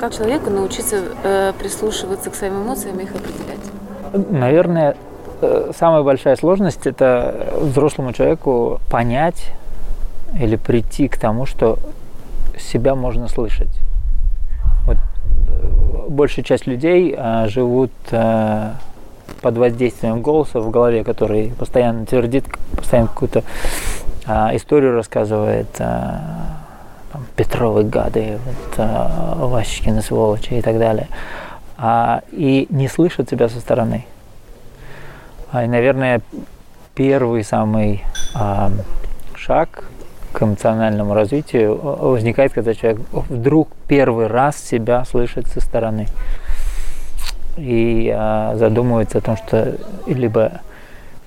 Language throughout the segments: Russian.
Как человеку научиться э, прислушиваться к своим эмоциям и их определять? Наверное, э, самая большая сложность – это взрослому человеку понять или прийти к тому, что себя можно слышать. Вот э, большая часть людей э, живут э, под воздействием голоса в голове, который постоянно твердит, постоянно какую-то а, историю рассказывает, а, там, Петровы гады, вот, а, Ващикины сволочи и так далее, а, и не слышат себя со стороны. А, и, наверное, первый самый а, шаг к эмоциональному развитию возникает, когда человек вдруг первый раз себя слышит со стороны и а, задумывается о том, что либо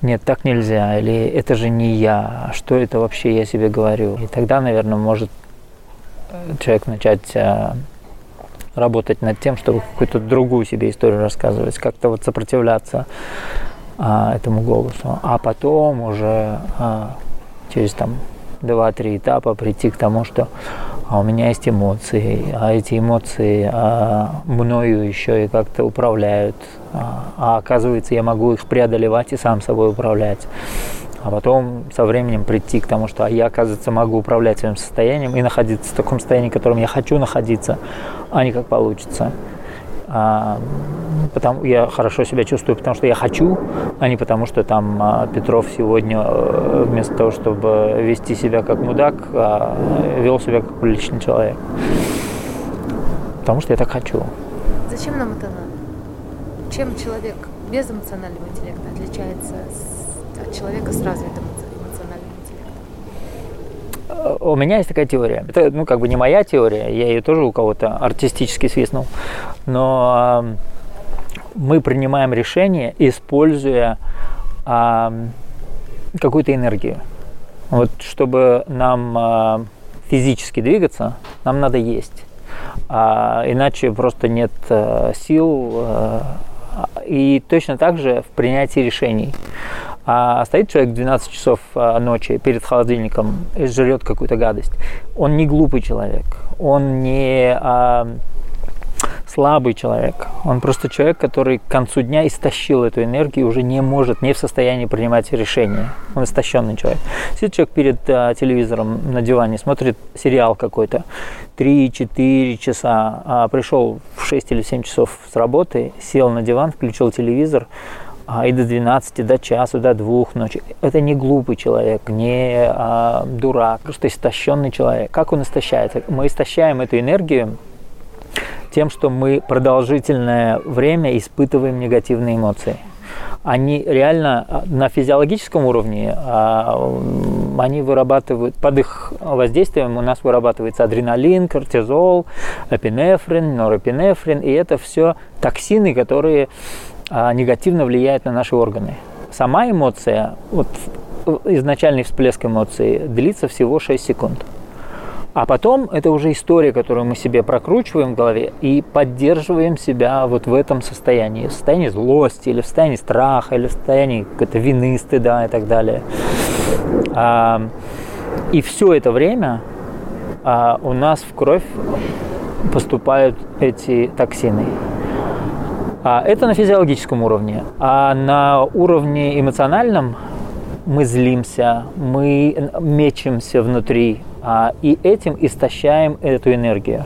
нет, так нельзя, или это же не я, а что это вообще я себе говорю. И тогда, наверное, может человек начать а, работать над тем, чтобы какую-то другую себе историю рассказывать, как-то вот сопротивляться а, этому голосу. А потом уже а, через там два-три этапа прийти к тому, что а у меня есть эмоции, а эти эмоции а, мною еще и как-то управляют, а, а оказывается я могу их преодолевать и сам собой управлять. А потом со временем прийти к тому, что а я, оказывается, могу управлять своим состоянием и находиться в таком состоянии, в котором я хочу находиться, а не как получится. А, потому, я хорошо себя чувствую, потому что я хочу, а не потому, что там а, Петров сегодня э, вместо того, чтобы вести себя как мудак, а, вел себя как приличный человек. Потому что я так хочу. Зачем нам это надо? Чем человек без эмоционального интеллекта отличается от человека с развитым у меня есть такая теория. Это, ну, как бы не моя теория, я ее тоже у кого-то артистически свистнул. Но э, мы принимаем решение, используя э, какую-то энергию. Вот чтобы нам э, физически двигаться, нам надо есть. А, иначе просто нет э, сил. Э, и точно так же в принятии решений а стоит человек 12 часов а, ночи перед холодильником и жрет какую-то гадость, он не глупый человек, он не а, слабый человек, он просто человек, который к концу дня истощил эту энергию уже не может, не в состоянии принимать решения. Он истощенный человек. Сидит человек перед а, телевизором на диване, смотрит сериал какой-то, 3-4 часа, а, пришел в 6 или 7 часов с работы, сел на диван, включил телевизор, а, и до 12, до часу, до двух ночи. Это не глупый человек, не а, дурак, просто истощенный человек. Как он истощается? Мы истощаем эту энергию тем, что мы продолжительное время испытываем негативные эмоции. Они реально а, на физиологическом уровне, а, они вырабатывают, под их воздействием у нас вырабатывается адреналин, кортизол, эпинефрин, норэпинефрин, и это все токсины, которые негативно влияет на наши органы. Сама эмоция, вот изначальный всплеск эмоций длится всего 6 секунд. А потом это уже история, которую мы себе прокручиваем в голове и поддерживаем себя вот в этом состоянии. В состоянии злости, или в состоянии страха, или в состоянии какой-то вины, стыда и так далее. А, и все это время а, у нас в кровь поступают эти токсины. А это на физиологическом уровне. А на уровне эмоциональном мы злимся, мы мечемся внутри, а, и этим истощаем эту энергию.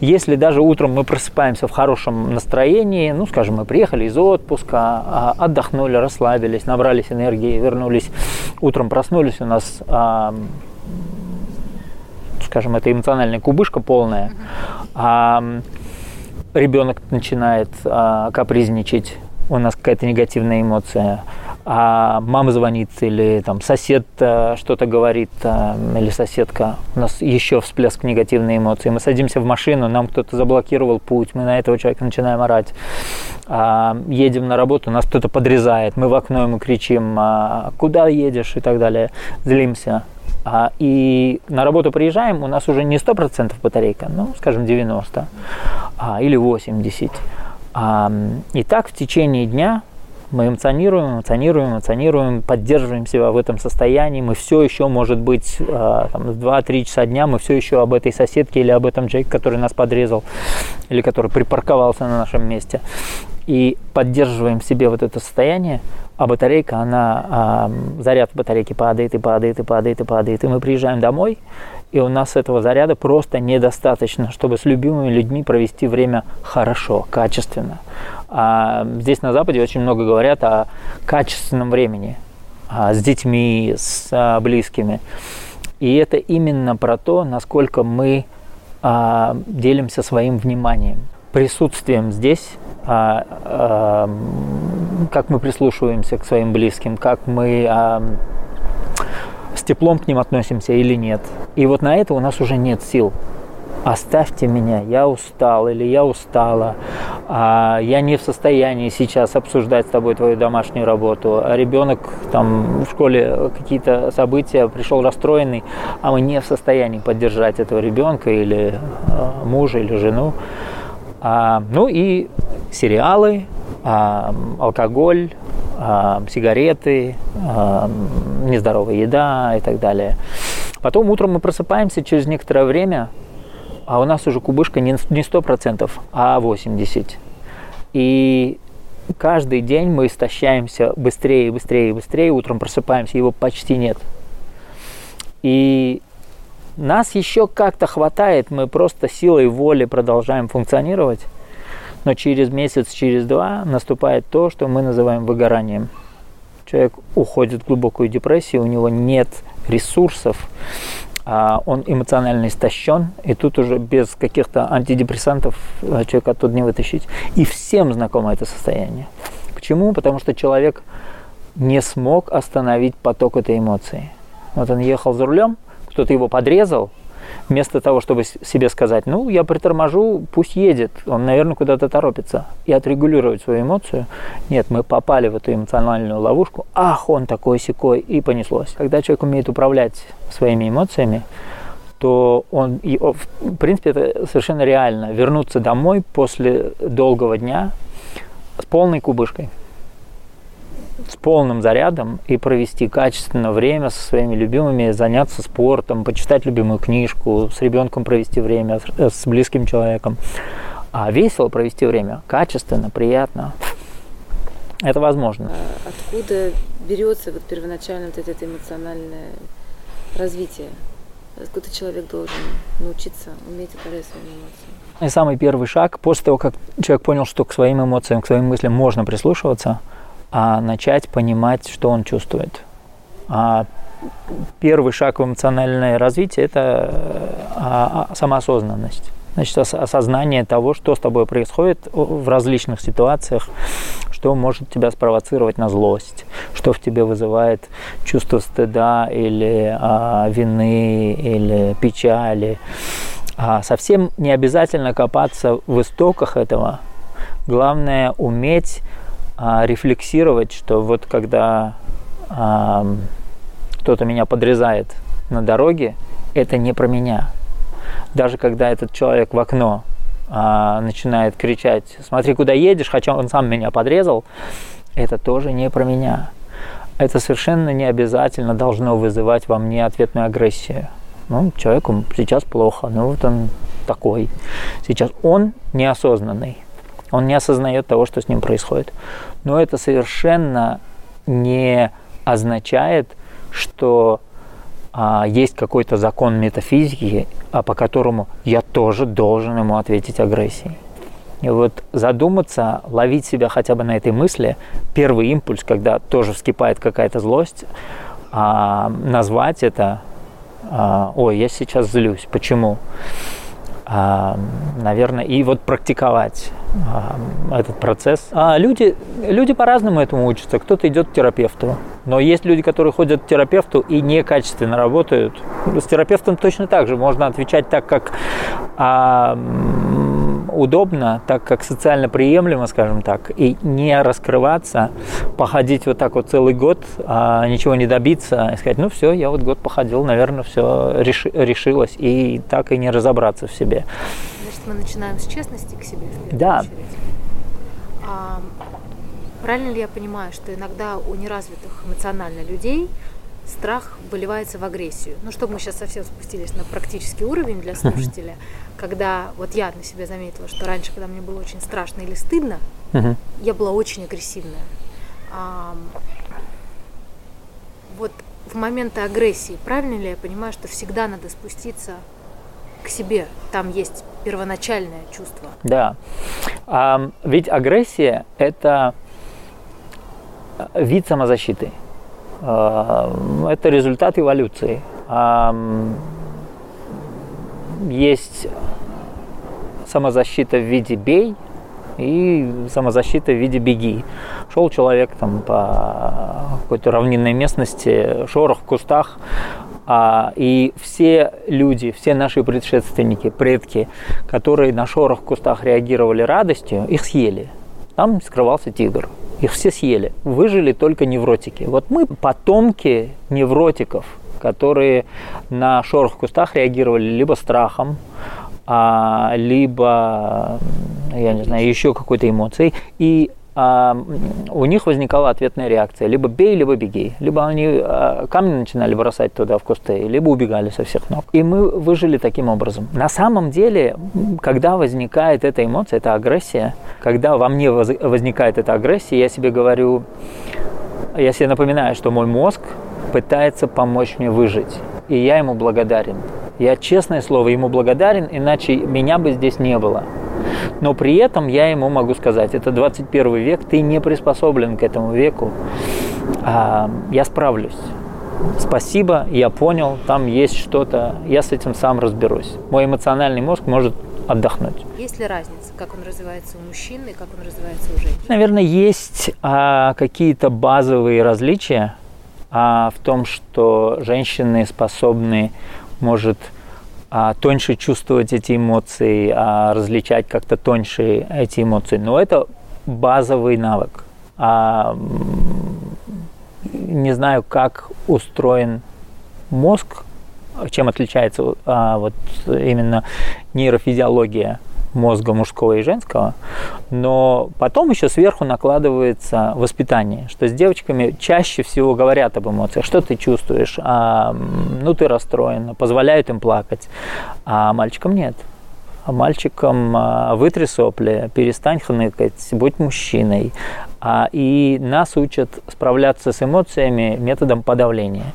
Если даже утром мы просыпаемся в хорошем настроении, ну, скажем, мы приехали из отпуска, а, отдохнули, расслабились, набрались энергии, вернулись, утром проснулись, у нас, скажем, это эмоциональная кубышка полная, ребенок начинает а, капризничать, у нас какая-то негативная эмоция, а мама звонит или там сосед а, что-то говорит а, или соседка, у нас еще всплеск негативной эмоции. Мы садимся в машину, нам кто-то заблокировал путь, мы на этого человека начинаем орать. А, едем на работу, нас кто-то подрезает, мы в окно ему кричим, а, куда едешь и так далее, злимся. А, и на работу приезжаем, у нас уже не 100% батарейка, ну, скажем, 90 а, или 80. А, и так в течение дня Мы эмоционируем, эмоционируем, эмоционируем, поддерживаем себя в этом состоянии. Мы все еще, может быть, а, там, 2-3 часа дня, мы все еще об этой соседке или об этом Джейке, который нас подрезал, или который припарковался на нашем месте. И поддерживаем себе вот это состояние, а батарейка, она, заряд батарейки падает и падает и падает и падает. И мы приезжаем домой, и у нас этого заряда просто недостаточно, чтобы с любимыми людьми провести время хорошо, качественно. А здесь на Западе очень много говорят о качественном времени а, с детьми, с а, близкими. И это именно про то, насколько мы делимся своим вниманием, присутствием здесь, а, а, как мы прислушиваемся к своим близким, как мы а, с теплом к ним относимся или нет. И вот на это у нас уже нет сил. Оставьте меня, я устал или я устала, а я не в состоянии сейчас обсуждать с тобой твою домашнюю работу, а ребенок там в школе какие-то события, пришел расстроенный, а мы не в состоянии поддержать этого ребенка или а, мужа или жену. А, ну и сериалы, а, алкоголь, а, сигареты, а, нездоровая еда и так далее. Потом утром мы просыпаемся через некоторое время, а у нас уже кубышка не 100%, а 80%. И каждый день мы истощаемся быстрее и быстрее и быстрее, утром просыпаемся, его почти нет. И нас еще как-то хватает, мы просто силой воли продолжаем функционировать, но через месяц, через два наступает то, что мы называем выгоранием. Человек уходит в глубокую депрессию, у него нет ресурсов, а он эмоционально истощен, и тут уже без каких-то антидепрессантов а, человека оттуда не вытащить. И всем знакомо это состояние. Почему? Потому что человек не смог остановить поток этой эмоции. Вот он ехал за рулем, кто-то его подрезал, вместо того, чтобы себе сказать, ну, я приторможу, пусть едет, он, наверное, куда-то торопится, и отрегулировать свою эмоцию. Нет, мы попали в эту эмоциональную ловушку, ах, он такой секой, и понеслось. Когда человек умеет управлять своими эмоциями, то он, в принципе, это совершенно реально, вернуться домой после долгого дня с полной кубышкой с полным зарядом и провести качественное время со своими любимыми, заняться спортом, почитать любимую книжку, с ребенком провести время, с близким человеком. А весело провести время, качественно, приятно. Это возможно. А откуда берется вот первоначально вот это эмоциональное развитие? Откуда человек должен научиться уметь управлять своими эмоциями? И самый первый шаг, после того, как человек понял, что к своим эмоциям, к своим мыслям можно прислушиваться – а начать понимать, что он чувствует. А первый шаг в эмоциональное развитие – это а, а, самоосознанность. Значит, осознание того, что с тобой происходит в различных ситуациях, что может тебя спровоцировать на злость, что в тебе вызывает чувство стыда или а, вины или печали. А совсем не обязательно копаться в истоках этого. Главное уметь а, рефлексировать, что вот когда а, кто-то меня подрезает на дороге, это не про меня. Даже когда этот человек в окно а, начинает кричать, смотри, куда едешь, хотя он сам меня подрезал, это тоже не про меня. Это совершенно не обязательно должно вызывать во мне ответную агрессию. Ну, человеку сейчас плохо, ну вот он такой. Сейчас он неосознанный. Он не осознает того, что с ним происходит. Но это совершенно не означает, что а, есть какой-то закон метафизики, а по которому я тоже должен ему ответить агрессией. И вот задуматься, ловить себя хотя бы на этой мысли, первый импульс, когда тоже вскипает какая-то злость, а, назвать это, а, ой, я сейчас злюсь, почему? Наверное, и вот практиковать этот процесс. А люди, люди по-разному этому учатся. Кто-то идет к терапевту, но есть люди, которые ходят к терапевту и некачественно работают. С терапевтом точно так же можно отвечать так, как удобно, так как социально приемлемо, скажем так, и не раскрываться, походить вот так вот целый год, а ничего не добиться, и сказать, ну все, я вот год походил, наверное, все реши, решилось, и так и не разобраться в себе. Значит, мы начинаем с честности к себе. В да. А, Правильно ли я понимаю, что иногда у неразвитых эмоционально людей страх выливается в агрессию? Ну, чтобы мы сейчас совсем спустились на практический уровень для слушателя, когда вот я на себе заметила, что раньше, когда мне было очень страшно или стыдно, я была очень агрессивная. А, вот в моменты агрессии, правильно ли я понимаю, что всегда надо спуститься к себе? Там есть первоначальное чувство. Да. А, ведь агрессия – это вид самозащиты. Это результат эволюции. Есть самозащита в виде «бей», и самозащита в виде беги. Шел человек там по какой-то равнинной местности, шорох в кустах, а, и все люди, все наши предшественники, предки, которые на шорох в кустах реагировали радостью, их съели. Там скрывался тигр. Их все съели. Выжили только невротики. Вот мы потомки невротиков, которые на шорох в кустах реагировали либо страхом, а, либо, я не знаю, еще какой-то эмоцией, и а, у них возникала ответная реакция. Либо бей, либо беги. Либо они а, камни начинали бросать туда в кусты, либо убегали со всех ног. И мы выжили таким образом. На самом деле, когда возникает эта эмоция, эта агрессия, когда во мне возникает эта агрессия, я себе говорю, я себе напоминаю, что мой мозг пытается помочь мне выжить. И я ему благодарен. Я, честное слово, ему благодарен, иначе меня бы здесь не было. Но при этом я ему могу сказать, это 21 век, ты не приспособлен к этому веку, а, я справлюсь. Спасибо, я понял, там есть что-то, я с этим сам разберусь. Мой эмоциональный мозг может отдохнуть. Есть ли разница, как он развивается у мужчин и как он развивается у женщин? Наверное, есть а, какие-то базовые различия а, в том, что женщины способны может а, тоньше чувствовать эти эмоции, а, различать как-то тоньше эти эмоции. Но это базовый навык. А, не знаю, как устроен мозг, чем отличается а, вот именно нейрофизиология мозга мужского и женского, но потом еще сверху накладывается воспитание, что с девочками чаще всего говорят об эмоциях, что ты чувствуешь, а, ну ты расстроена, позволяют им плакать, а мальчикам нет. А мальчикам а, вытри сопли, перестань хныкать, будь мужчиной. А, и нас учат справляться с эмоциями методом подавления.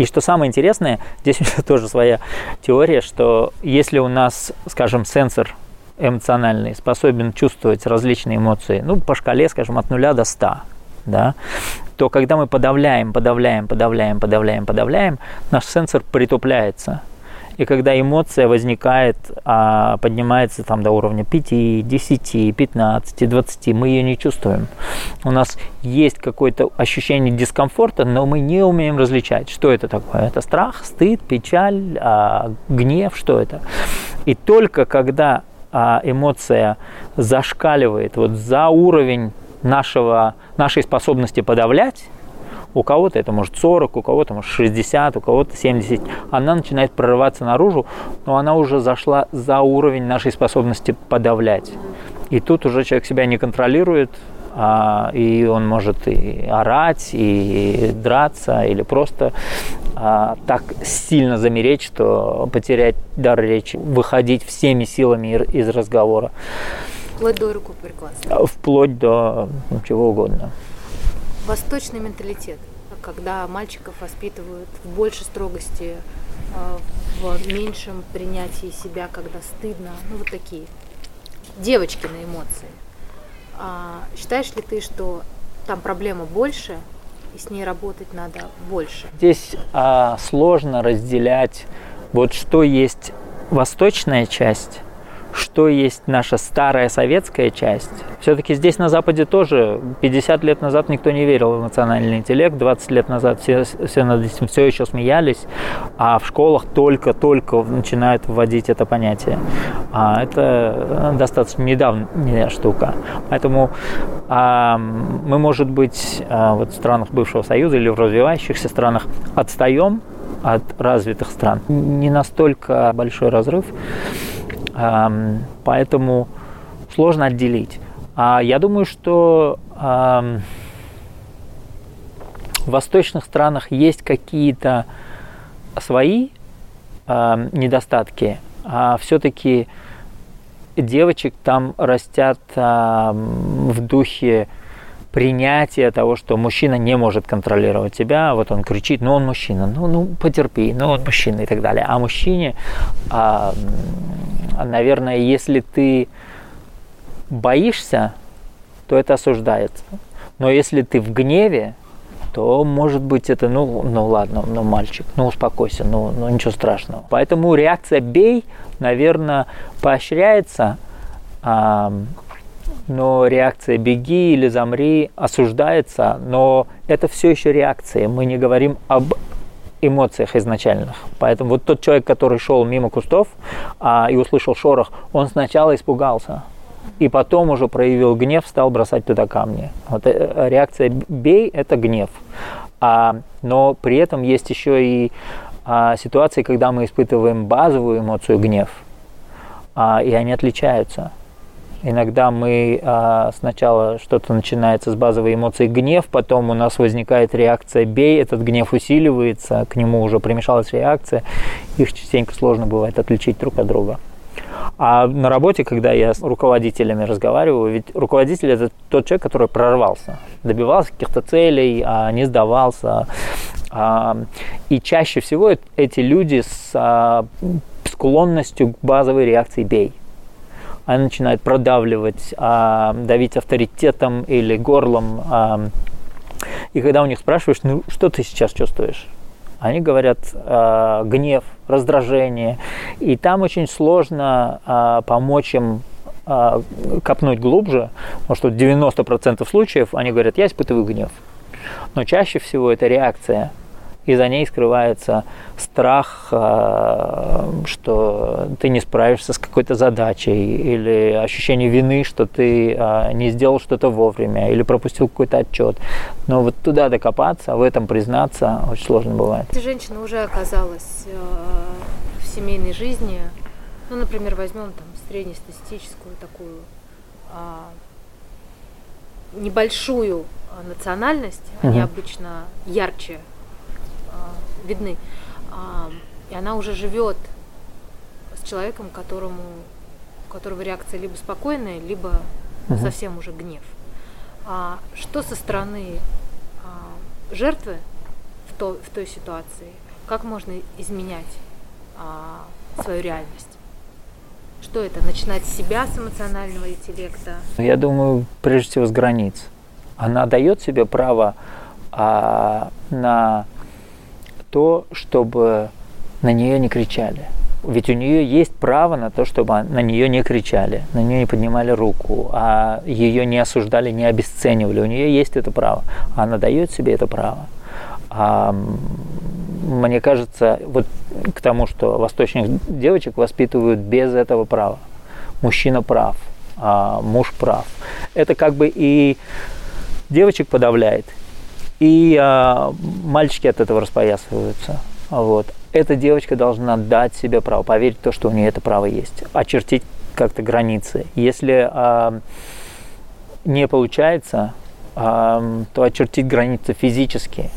И что самое интересное, здесь у меня тоже своя теория, что если у нас, скажем, сенсор эмоциональный способен чувствовать различные эмоции, ну, по шкале, скажем, от 0 до 100, да, то когда мы подавляем, подавляем, подавляем, подавляем, подавляем, наш сенсор притупляется. И когда эмоция возникает, а, поднимается там до уровня 5, 10, 15, 20, мы ее не чувствуем. У нас есть какое-то ощущение дискомфорта, но мы не умеем различать, что это такое. Это страх, стыд, печаль, а, гнев, что это. И только когда а, эмоция зашкаливает вот за уровень нашего, нашей способности подавлять, у кого-то это может 40, у кого-то может 60, у кого-то 70. Она начинает прорываться наружу, но она уже зашла за уровень нашей способности подавлять. И тут уже человек себя не контролирует, а, и он может и орать, и драться, или просто а, так сильно замереть, что потерять дар речи, выходить всеми силами из разговора. Вплоть до руку прикладства. Вплоть до ну, чего угодно восточный менталитет, когда мальчиков воспитывают в большей строгости, а, в меньшем принятии себя, когда стыдно, ну вот такие девочки на эмоции. А, считаешь ли ты, что там проблема больше, и с ней работать надо больше? Здесь а, сложно разделять вот что есть восточная часть что есть наша старая советская часть. Все-таки здесь на Западе тоже 50 лет назад никто не верил в эмоциональный интеллект, 20 лет назад все, все над этим все еще смеялись, а в школах только-только начинают вводить это понятие. А это достаточно недавняя штука. Поэтому а, мы, может быть, а, вот в странах бывшего Союза или в развивающихся странах отстаем от развитых стран. Не настолько большой разрыв. Поэтому сложно отделить. А я думаю, что в восточных странах есть какие-то свои недостатки, а все-таки девочек там растят в духе принятия того, что мужчина не может контролировать тебя, вот он кричит, ну он мужчина, ну, ну потерпи, ну он мужчина и так далее. А мужчине, наверное, если ты боишься, то это осуждается. Но если ты в гневе, то может быть это, ну, ну ладно, ну мальчик, ну успокойся, ну, ну ничего страшного. Поэтому реакция бей, наверное, поощряется, а, но реакция беги или замри осуждается, но это все еще реакция. Мы не говорим об эмоциях изначальных. Поэтому вот тот человек, который шел мимо кустов а, и услышал шорох, он сначала испугался и потом уже проявил гнев, стал бросать туда камни. Вот э, реакция «бей» – это гнев. А, но при этом есть еще и а, ситуации, когда мы испытываем базовую эмоцию гнев, а, и они отличаются. Иногда мы а, сначала что-то начинается с базовой эмоции гнев, потом у нас возникает реакция бей, этот гнев усиливается, к нему уже примешалась реакция. Их частенько сложно бывает отличить друг от друга. А на работе, когда я с руководителями разговариваю, ведь руководитель это тот человек, который прорвался, добивался каких-то целей, а не сдавался. А, и чаще всего эти люди с а, склонностью к базовой реакции «бей». Они начинают продавливать, давить авторитетом или горлом. И когда у них спрашиваешь, ну что ты сейчас чувствуешь? они говорят э, гнев, раздражение. И там очень сложно э, помочь им э, копнуть глубже, потому что 90% случаев они говорят, я испытываю гнев. Но чаще всего это реакция и за ней скрывается страх, э, что ты не справишься с какой-то задачей, или ощущение вины, что ты э, не сделал что-то вовремя, или пропустил какой-то отчет. Но вот туда докопаться, в этом признаться очень сложно бывает. Эта женщина уже оказалась э, в семейной жизни, ну, например, возьмем там среднестатистическую такую небольшую национальность, они угу. обычно ярче видны. И она уже живет с человеком, которому, у которого реакция либо спокойная, либо угу. совсем уже гнев. А что со стороны а, жертвы в, то, в той ситуации? Как можно изменять а, свою реальность? Что это? Начинать с себя, с эмоционального интеллекта? Я думаю, прежде всего, с границ. Она дает себе право а, на то, чтобы на нее не кричали. Ведь у нее есть право на то, чтобы на нее не кричали, на нее не поднимали руку, а ее не осуждали, не обесценивали. У нее есть это право. Она дает себе это право. А, мне кажется, вот к тому, что восточных девочек воспитывают без этого права. Мужчина прав, а муж прав. Это как бы и девочек подавляет, и а, мальчики от этого распоясываются. Вот. Эта девочка должна дать себе право, поверить в то, что у нее это право есть, очертить как-то границы. Если а, не получается, а, то очертить границы физически,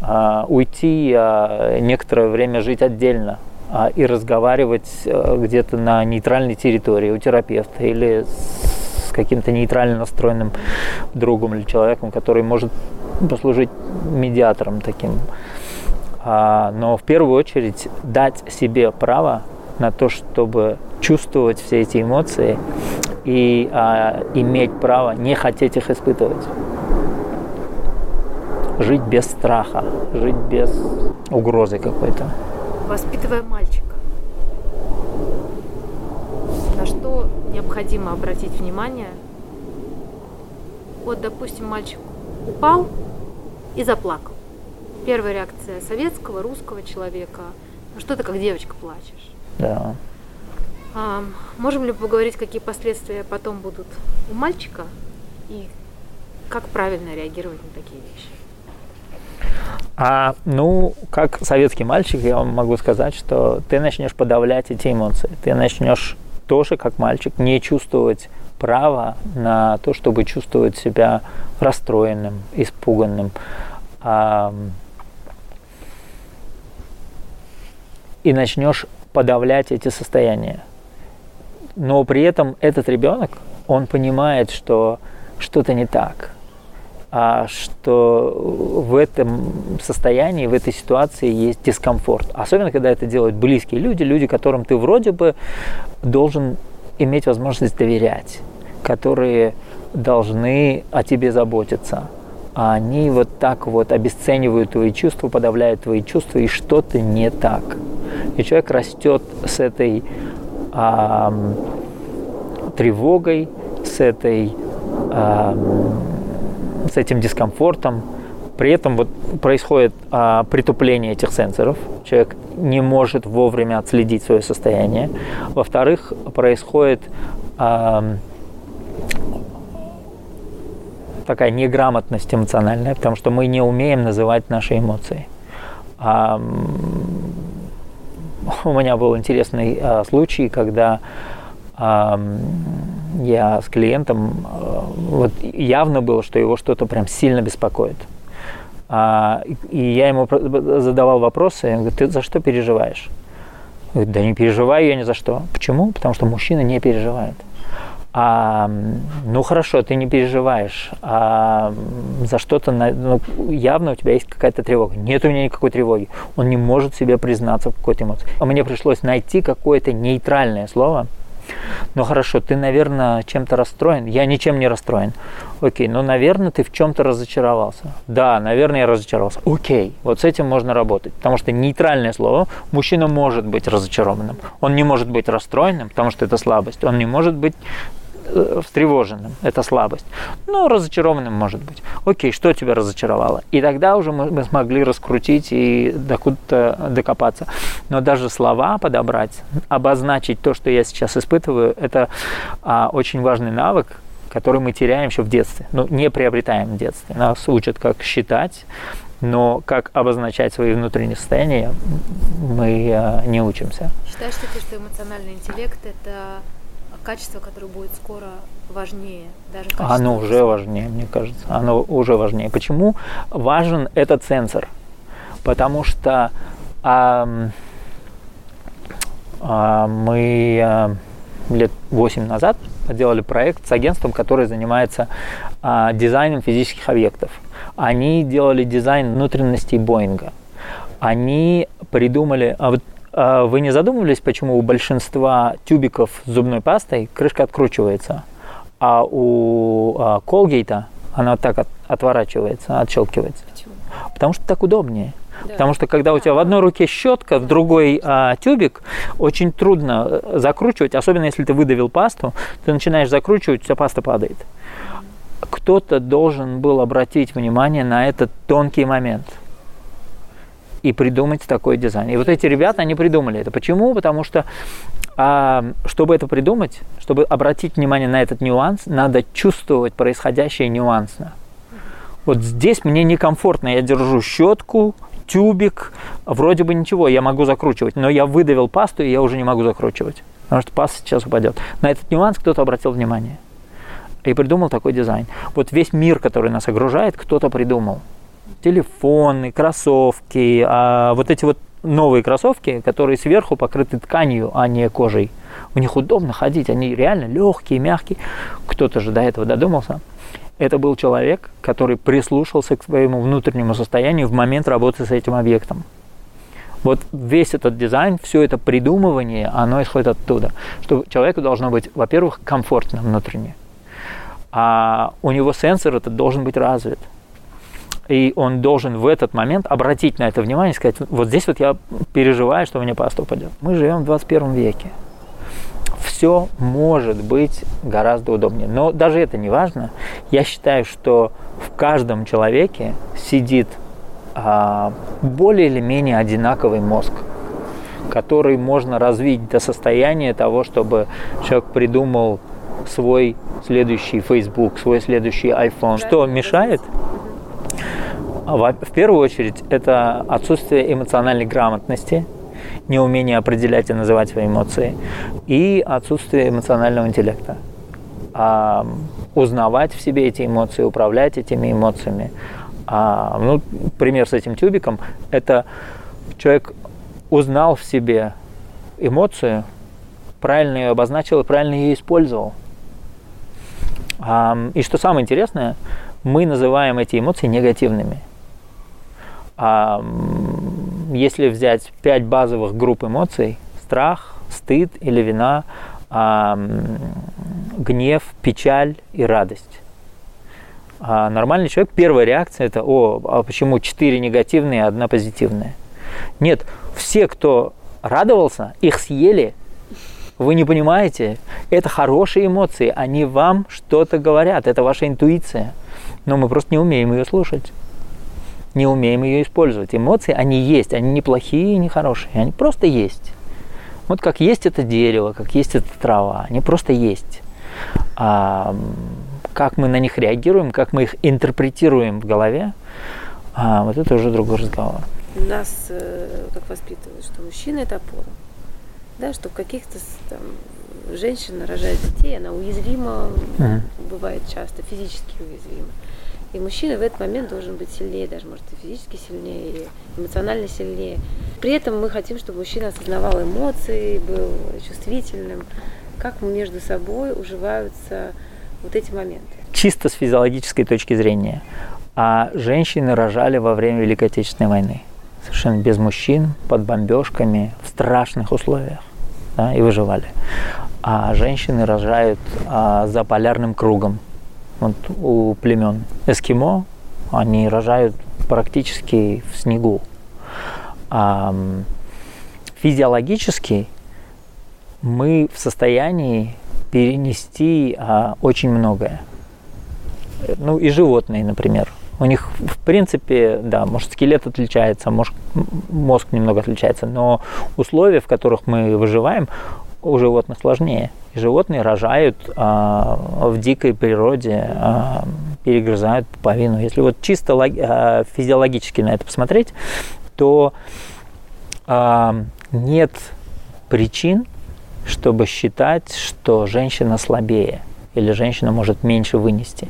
а, уйти а, некоторое время жить отдельно а, и разговаривать а, где-то на нейтральной территории у терапевта или с каким-то нейтрально настроенным другом или человеком, который может послужить медиатором таким. А, но в первую очередь дать себе право на то, чтобы чувствовать все эти эмоции и а, иметь право не хотеть их испытывать. Жить без страха, жить без угрозы какой-то. Воспитывая мальчика, на что необходимо обратить внимание? Вот, допустим, мальчик упал, и заплакал. Первая реакция советского, русского человека. Ну что ты как девочка плачешь? Да. А, можем ли поговорить, какие последствия потом будут у мальчика и как правильно реагировать на такие вещи? А, ну, как советский мальчик, я вам могу сказать, что ты начнешь подавлять эти эмоции, ты начнешь тоже как мальчик не чувствовать права на то, чтобы чувствовать себя расстроенным, испуганным. И начнешь подавлять эти состояния. Но при этом этот ребенок, он понимает, что что-то не так, а что в этом состоянии, в этой ситуации есть дискомфорт. Особенно, когда это делают близкие люди, люди, которым ты вроде бы должен иметь возможность доверять, которые должны о тебе заботиться. А они вот так вот обесценивают твои чувства, подавляют твои чувства, и что-то не так. И человек растет с этой а, тревогой, с этой а, с этим дискомфортом. При этом вот происходит а, притупление этих сенсоров. Человек не может вовремя отследить свое состояние. Во-вторых, происходит а, такая неграмотность эмоциональная, потому что мы не умеем называть наши эмоции. А, у меня был интересный а, случай, когда а, я с клиентом, а, вот явно было, что его что-то прям сильно беспокоит. А, и я ему задавал вопросы, я говорю, ты за что переживаешь? Говорит, да не переживаю я ни за что. Почему? Потому что мужчина не переживает. А, ну хорошо, ты не переживаешь, а за что-то ну, явно у тебя есть какая-то тревога. Нет у меня никакой тревоги. Он не может себе признаться в какой-то эмоции. А мне пришлось найти какое-то нейтральное слово, ну хорошо, ты, наверное, чем-то расстроен. Я ничем не расстроен. Окей, ну, наверное, ты в чем-то разочаровался. Да, наверное, я разочаровался. Окей, вот с этим можно работать. Потому что нейтральное слово, мужчина может быть разочарованным. Он не может быть расстроенным, потому что это слабость. Он не может быть встревоженным, это слабость. Ну, разочарованным может быть. Окей, что тебя разочаровало? И тогда уже мы, мы смогли раскрутить и докуда-то докопаться. Но даже слова подобрать, обозначить то, что я сейчас испытываю, это а, очень важный навык, который мы теряем еще в детстве. Ну, не приобретаем в детстве. Нас учат, как считать, но как обозначать свои внутренние состояния, мы э, не учимся. Считаешь ли ты, что эмоциональный интеллект – это качество, которое будет скоро важнее, даже качество. Оно уже важнее, мне кажется. Оно уже важнее. Почему важен этот сенсор? Потому что а, а, мы а, лет 8 назад делали проект с агентством, которое занимается а, дизайном физических объектов. Они делали дизайн внутренностей Боинга. Они придумали, а вот вы не задумывались, почему у большинства тюбиков с зубной пастой крышка откручивается, а у а, Колгейта она так от, отворачивается, отщелкивается? Почему? Потому что так удобнее. Да. Потому что когда у тебя в одной руке щетка, в другой а, тюбик, очень трудно э, закручивать, особенно если ты выдавил пасту, ты начинаешь закручивать, у тебя паста падает. Кто-то должен был обратить внимание на этот тонкий момент и придумать такой дизайн. И вот эти ребята, они придумали это. Почему? Потому что, а, чтобы это придумать, чтобы обратить внимание на этот нюанс, надо чувствовать происходящее нюансно. Вот здесь мне некомфортно, я держу щетку, тюбик, вроде бы ничего, я могу закручивать, но я выдавил пасту, и я уже не могу закручивать, потому что паста сейчас упадет. На этот нюанс кто-то обратил внимание и придумал такой дизайн. Вот весь мир, который нас окружает, кто-то придумал телефоны, кроссовки, а вот эти вот новые кроссовки, которые сверху покрыты тканью, а не кожей. У них удобно ходить, они реально легкие, мягкие. Кто-то же до этого додумался. Это был человек, который прислушался к своему внутреннему состоянию в момент работы с этим объектом. Вот весь этот дизайн, все это придумывание, оно исходит оттуда, что человеку должно быть, во-первых, комфортно внутренне, а у него сенсор этот должен быть развит – и он должен в этот момент обратить на это внимание и сказать, вот здесь вот я переживаю, что мне паста упадет. Мы живем в 21 веке. Все может быть гораздо удобнее. Но даже это не важно. Я считаю, что в каждом человеке сидит а, более или менее одинаковый мозг который можно развить до состояния того, чтобы человек придумал свой следующий Facebook, свой следующий iPhone. Что мешает? В первую очередь это отсутствие эмоциональной грамотности неумение определять и называть свои эмоции, и отсутствие эмоционального интеллекта. А, узнавать в себе эти эмоции, управлять этими эмоциями. А, ну, пример с этим тюбиком – это человек узнал в себе эмоцию, правильно ее обозначил и правильно ее использовал. А, и что самое интересное, мы называем эти эмоции негативными. А, если взять пять базовых групп эмоций – страх, стыд или вина, а, гнев, печаль и радость. А нормальный человек, первая реакция это, о, а почему четыре негативные, одна позитивная? Нет, все, кто радовался, их съели. Вы не понимаете, это хорошие эмоции, они вам что-то говорят, это ваша интуиция. Но мы просто не умеем ее слушать, не умеем ее использовать. Эмоции, они есть, они не плохие не хорошие, они просто есть. Вот как есть это дерево, как есть эта трава, они просто есть. А, как мы на них реагируем, как мы их интерпретируем в голове, а, вот это уже другой разговор. Нас э, как воспитывают, что мужчина это опора. Да, что в каких-то там женщина рожает детей, она уязвима, uh-huh. бывает часто, физически уязвима. И мужчина в этот момент должен быть сильнее, даже может и физически сильнее, и эмоционально сильнее. При этом мы хотим, чтобы мужчина осознавал эмоции, был чувствительным. Как между собой уживаются вот эти моменты? Чисто с физиологической точки зрения. А женщины рожали во время Великой Отечественной войны. Совершенно без мужчин, под бомбежками, в страшных условиях. Да, и выживали. А женщины рожают а, за полярным кругом. Вот у племен эскимо они рожают практически в снегу. А, физиологически мы в состоянии перенести а, очень многое. Ну и животные, например. У них, в принципе, да, может, скелет отличается, может, мозг немного отличается, но условия, в которых мы выживаем, у животных сложнее. И животные рожают а, в дикой природе, а, перегрызают пуповину. Если вот чисто лог, а, физиологически на это посмотреть, то а, нет причин, чтобы считать, что женщина слабее или женщина может меньше вынести.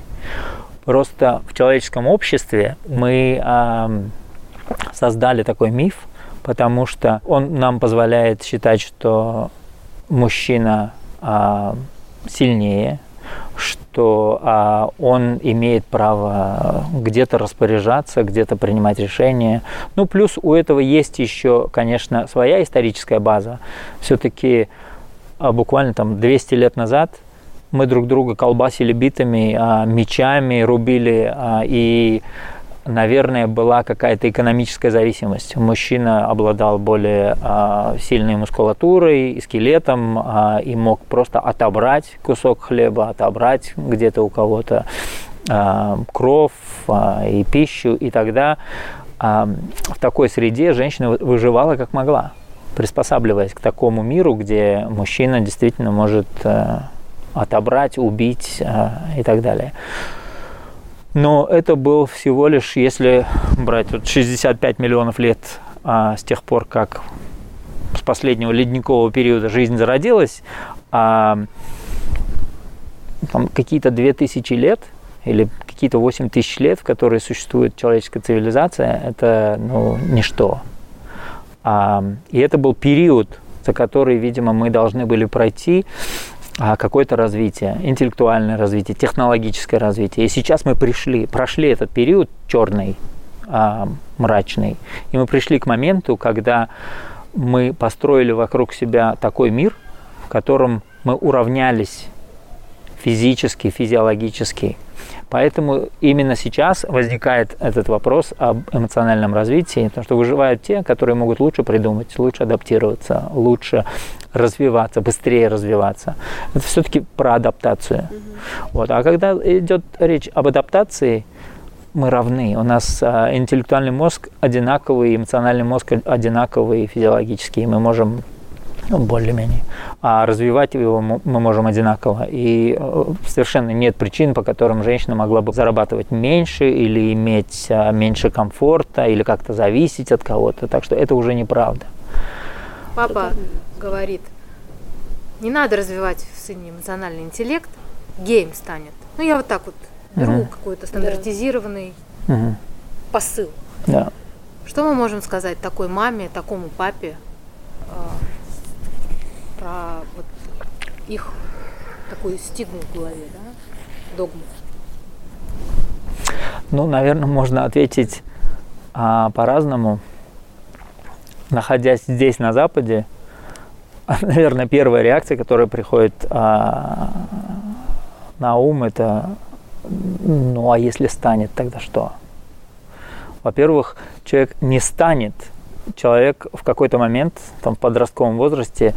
Просто в человеческом обществе мы э, создали такой миф, потому что он нам позволяет считать, что мужчина э, сильнее, что а, он имеет право где-то распоряжаться, где-то принимать решения. Ну, плюс у этого есть еще, конечно, своя историческая база. Все-таки а буквально там 200 лет назад мы друг друга колбасили битами, а, мечами рубили, а, и, наверное, была какая-то экономическая зависимость. Мужчина обладал более сильной мускулатурой и скелетом, и мог просто отобрать кусок хлеба, отобрать где-то у кого-то кров и пищу, и тогда в такой среде женщина выживала как могла приспосабливаясь к такому миру, где мужчина действительно может э, отобрать, убить э, и так далее. Но это был всего лишь, если брать вот 65 миллионов лет а, с тех пор, как с последнего ледникового периода жизнь зародилась, а, там какие-то 2000 лет или какие-то 8 тысяч лет, в которые существует человеческая цивилизация, это ну, ничто. А, и это был период, за который, видимо, мы должны были пройти а, какое-то развитие, интеллектуальное развитие, технологическое развитие. И сейчас мы пришли, прошли этот период черный, а, мрачный, и мы пришли к моменту, когда мы построили вокруг себя такой мир, в котором мы уравнялись физически, физиологически, Поэтому именно сейчас возникает этот вопрос об эмоциональном развитии, потому что выживают те, которые могут лучше придумать, лучше адаптироваться, лучше развиваться, быстрее развиваться. Это все-таки про адаптацию. Mm-hmm. Вот. А когда идет речь об адаптации, мы равны. У нас а, интеллектуальный мозг одинаковый, эмоциональный мозг одинаковый, физиологический. Мы можем ну, более-менее. А развивать его мы можем одинаково. И э, совершенно нет причин, по которым женщина могла бы зарабатывать меньше или иметь а, меньше комфорта или как-то зависеть от кого-то. Так что это уже неправда. папа говорит, не надо развивать в сыне эмоциональный интеллект, гейм станет. Ну, я вот так вот беру Мгм. какой-то стандартизированный Мгм. посыл. Да. Что мы можем сказать такой маме, такому папе э, про вот их такую стигму в голове, да? Догму. Ну, наверное, можно ответить а, по-разному. Находясь здесь, на Западе, наверное, первая реакция, которая приходит а, на ум, это ну а если станет, тогда что? Во-первых, человек не станет. Человек в какой-то момент, там, в подростковом возрасте,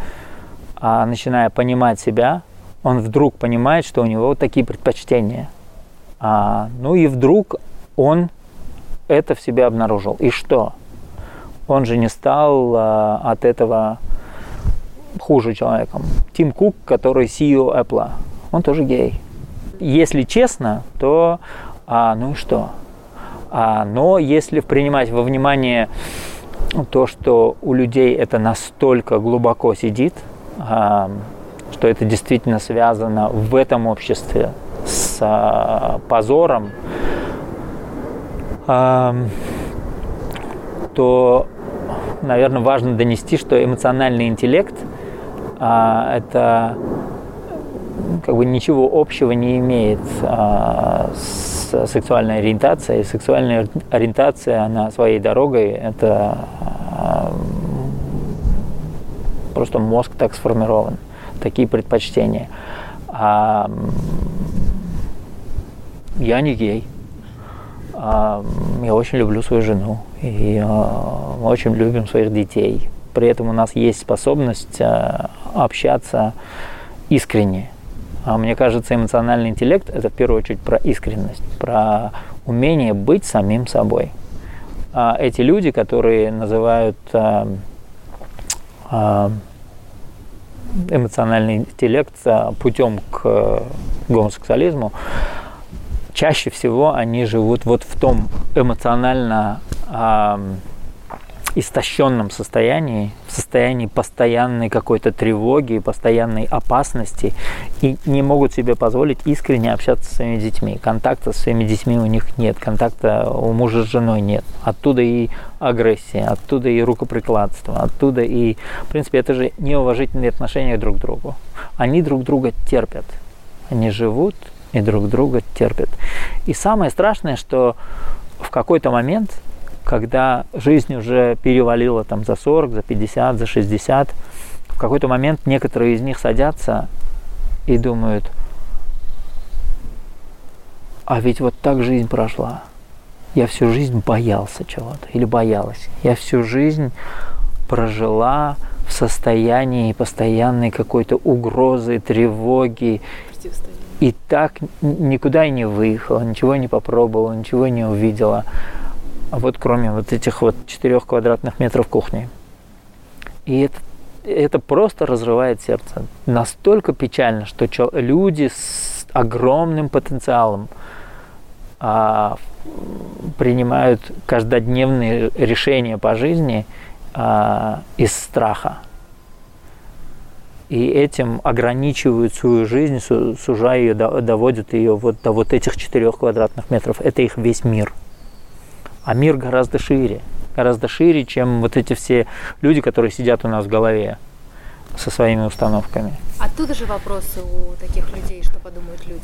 а, начиная понимать себя, он вдруг понимает, что у него вот такие предпочтения. А, ну и вдруг он это в себе обнаружил. И что? Он же не стал а, от этого хуже человеком. Тим Кук, который CEO Apple, он тоже гей. Если честно, то а, ну и что? А, но если принимать во внимание то, что у людей это настолько глубоко сидит, что это действительно связано в этом обществе с а, позором, то, наверное, важно донести, что эмоциональный интеллект а, это как бы ничего общего не имеет а, с сексуальной ориентацией. Сексуальная ориентация, она своей дорогой, это просто мозг так сформирован, такие предпочтения. А, я не гей. А, я очень люблю свою жену. И а, мы очень любим своих детей. При этом у нас есть способность а, общаться искренне. А мне кажется, эмоциональный интеллект это в первую очередь про искренность, про умение быть самим собой. А эти люди, которые называют а, а, эмоциональный интеллект а, путем к э, гомосексуализму, чаще всего они живут вот в том эмоционально истощенном состоянии, в состоянии постоянной какой-то тревоги, постоянной опасности и не могут себе позволить искренне общаться со своими детьми. Контакта со своими детьми у них нет, контакта у мужа с женой нет. Оттуда и агрессия, оттуда и рукоприкладство, оттуда и, в принципе, это же неуважительные отношения друг к другу. Они друг друга терпят. Они живут и друг друга терпят. И самое страшное, что в какой-то момент когда жизнь уже перевалила там за 40, за 50, за 60, в какой-то момент некоторые из них садятся и думают, а ведь вот так жизнь прошла. Я всю жизнь боялся чего-то или боялась. Я всю жизнь прожила в состоянии постоянной какой-то угрозы, тревоги. И так никуда и не выехала, ничего не попробовала, ничего не увидела. А вот кроме вот этих вот четырех квадратных метров кухни. И это, это просто разрывает сердце. Настолько печально, что люди с огромным потенциалом а, принимают каждодневные решения по жизни а, из страха. И этим ограничивают свою жизнь, сужая ее, доводят ее вот до вот этих четырех квадратных метров. Это их весь мир. А мир гораздо шире. Гораздо шире, чем вот эти все люди, которые сидят у нас в голове со своими установками. Оттуда же вопросы у таких людей, что подумают люди.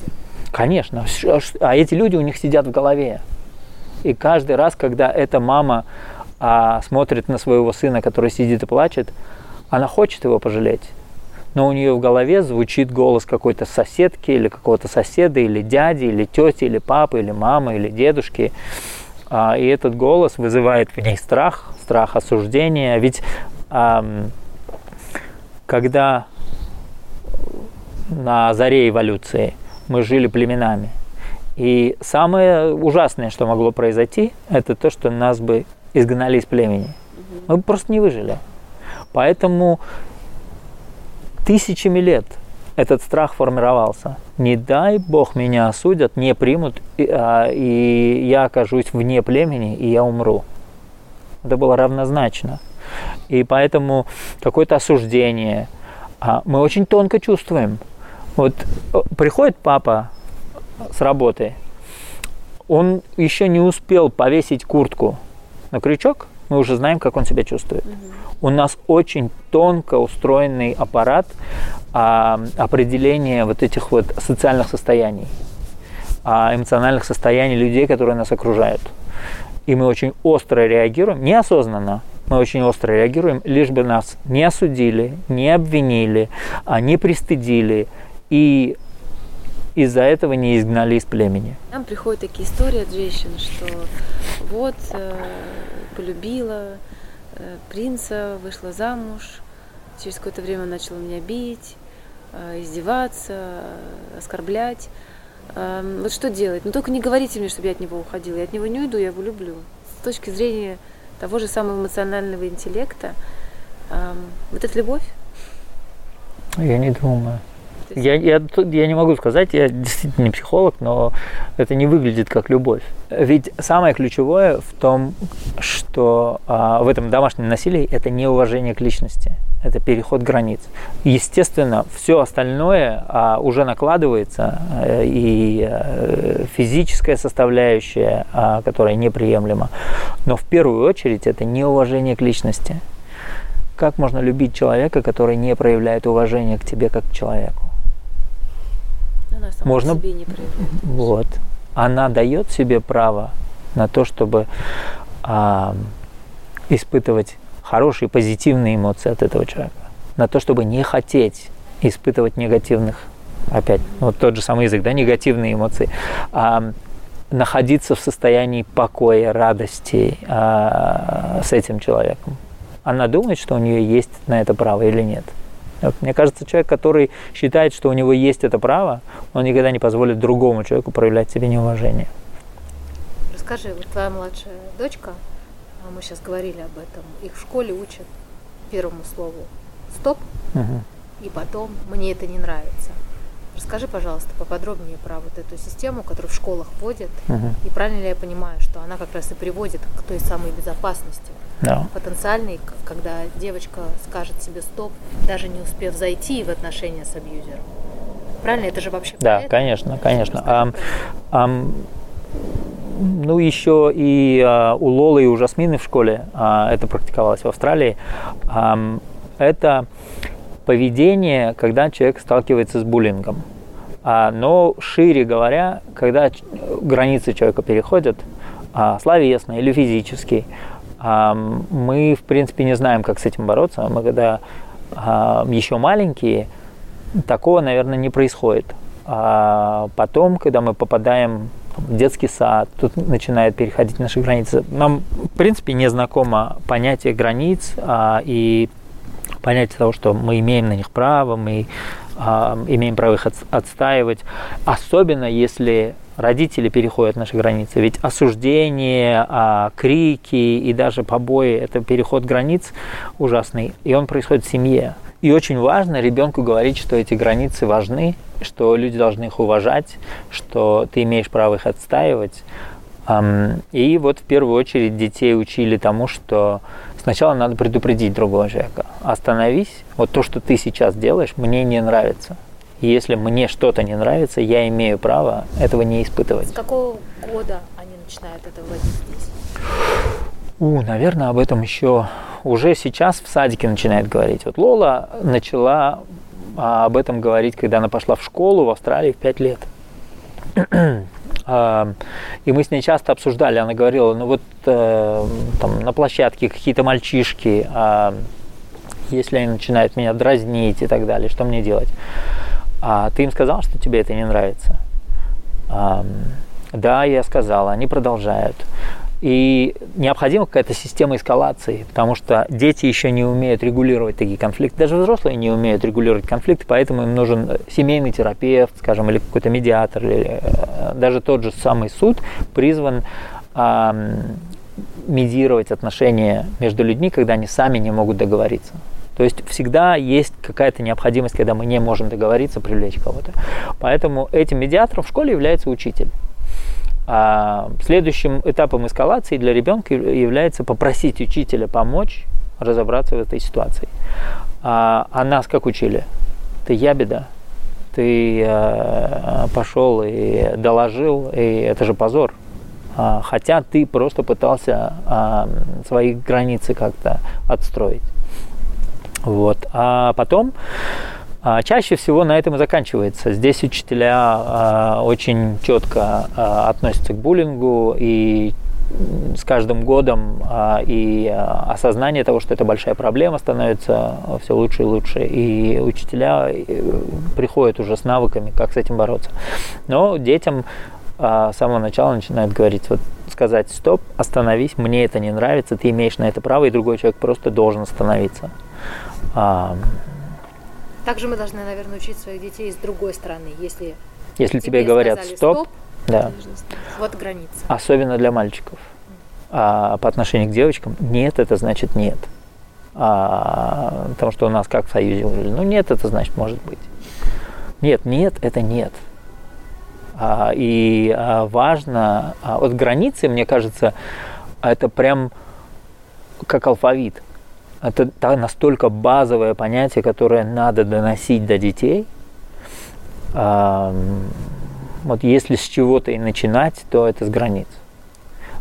Конечно. А эти люди у них сидят в голове. И каждый раз, когда эта мама а, смотрит на своего сына, который сидит и плачет, она хочет его пожалеть. Но у нее в голове звучит голос какой-то соседки или какого-то соседа, или дяди, или тети, или папы, или мамы, или дедушки. А, и этот голос вызывает в ней страх, страх осуждения. Ведь когда на заре эволюции мы жили племенами, и самое ужасное, что могло произойти, это то, что нас бы изгнали из племени. Мы бы просто не выжили. Поэтому тысячами лет этот страх формировался. Не дай Бог меня осудят, не примут, и, а, и я окажусь вне племени, и я умру. Это было равнозначно. И поэтому какое-то осуждение а мы очень тонко чувствуем. Вот э, приходит папа с работы, он еще не успел повесить куртку на крючок, мы уже знаем, как он себя чувствует. У нас очень тонко устроенный аппарат а, определения вот этих вот социальных состояний, а, эмоциональных состояний людей, которые нас окружают. И мы очень остро реагируем, неосознанно, мы очень остро реагируем, лишь бы нас не осудили, не обвинили, а не пристыдили и из-за этого не изгнали из племени. Нам приходят такие истории от женщин, что вот э, полюбила э, принца, вышла замуж, через какое-то время начала меня бить, э, издеваться, оскорблять. Э, вот что делать? Ну только не говорите мне, чтобы я от него уходила. Я от него не уйду, я его люблю. С точки зрения того же самого эмоционального интеллекта, э, вот эта любовь? Я не думаю. Я, я, я не могу сказать, я действительно не психолог, но это не выглядит как любовь. Ведь самое ключевое в том, что а, в этом домашнем насилии это неуважение к личности, это переход границ. Естественно, все остальное а, уже накладывается, а, и а, физическая составляющая, а, которая неприемлема, но в первую очередь это неуважение к личности. Как можно любить человека, который не проявляет уважения к тебе как к человеку? Она сама можно... себе не проявляет. Вот. Она дает себе право на то, чтобы а, испытывать хорошие, позитивные эмоции от этого человека. На то, чтобы не хотеть испытывать негативных, опять, вот тот же самый язык, да, негативные эмоции. А, находиться в состоянии покоя, радости а, с этим человеком. Она думает, что у нее есть на это право или нет. Мне кажется, человек, который считает, что у него есть это право, он никогда не позволит другому человеку проявлять себе неуважение. Расскажи, вот твоя младшая дочка, а мы сейчас говорили об этом, их в школе учат первому слову «стоп», угу. и потом «мне это не нравится». Расскажи, пожалуйста, поподробнее про вот эту систему, которую в школах вводят, угу. и правильно ли я понимаю, что она как раз и приводит к той самой безопасности, да. потенциальной, когда девочка скажет себе стоп, даже не успев зайти в отношения с абьюзером. Правильно? Это же вообще Да, конечно, конечно. А, а, ну, еще и а, у Лолы и у Жасмины в школе а, это практиковалось в Австралии. А, это поведение, когда человек сталкивается с буллингом. А, но шире говоря, когда границы человека переходят, а, словесно или физически, мы, в принципе, не знаем, как с этим бороться. Мы когда а, еще маленькие, такого, наверное, не происходит. А потом, когда мы попадаем в детский сад, тут начинает переходить наши границы. Нам, в принципе, не знакомо понятие границ а, и понятие того, что мы имеем на них право, мы имеем право их от, отстаивать, особенно если родители переходят наши границы. Ведь осуждение, э, крики и даже побои – это переход границ ужасный, и он происходит в семье. И очень важно ребенку говорить, что эти границы важны, что люди должны их уважать, что ты имеешь право их отстаивать. И вот в первую очередь детей учили тому, что Сначала надо предупредить другого человека. Остановись, вот то, что ты сейчас делаешь, мне не нравится. И если мне что-то не нравится, я имею право этого не испытывать. С какого года они начинают это вводить здесь? У, наверное, об этом еще уже сейчас в садике начинает говорить. Вот Лола начала а, об этом говорить, когда она пошла в школу в Австралии в 5 лет. И мы с ней часто обсуждали, она говорила, ну вот э, там на площадке какие-то мальчишки, а если они начинают меня дразнить и так далее, что мне делать? А ты им сказал, что тебе это не нравится? Да, я сказала, они продолжают. И необходима какая-то система эскалации, потому что дети еще не умеют регулировать такие конфликты. Даже взрослые не умеют регулировать конфликты, поэтому им нужен семейный терапевт, скажем, или какой-то медиатор, или э, даже тот же самый суд призван э, медировать отношения между людьми, когда они сами не могут договориться. То есть всегда есть какая-то необходимость, когда мы не можем договориться, привлечь кого-то. Поэтому этим медиатором в школе является учитель. А следующим этапом эскалации для ребенка является попросить учителя помочь разобраться в этой ситуации. А, а нас как учили? Ты ябеда, ты э, пошел и доложил, и это же позор. А, хотя ты просто пытался свои границы как-то отстроить. Вот. А потом а, чаще всего на этом и заканчивается. Здесь учителя а, очень четко а, относятся к буллингу и с каждым годом и осознание того, что это большая проблема, становится все лучше и лучше. И учителя э, приходят уже с навыками, как с этим бороться. Но детям с самого начала начинают говорить, вот сказать, стоп, остановись, мне это не нравится, ты имеешь на это право, и другой человек просто должен остановиться. Также мы должны, наверное, учить своих детей с другой стороны, если если тебе, тебе говорят стоп, стоп да. Вот граница. Особенно для мальчиков. А по отношению к девочкам нет, это значит нет. А, потому что у нас как в Союзе говорили, ну нет, это значит может быть. Нет, нет, это нет. А, и а, важно, а, вот границы, мне кажется, это прям как алфавит. Это настолько базовое понятие, которое надо доносить до детей. Вот если с чего-то и начинать, то это с границ.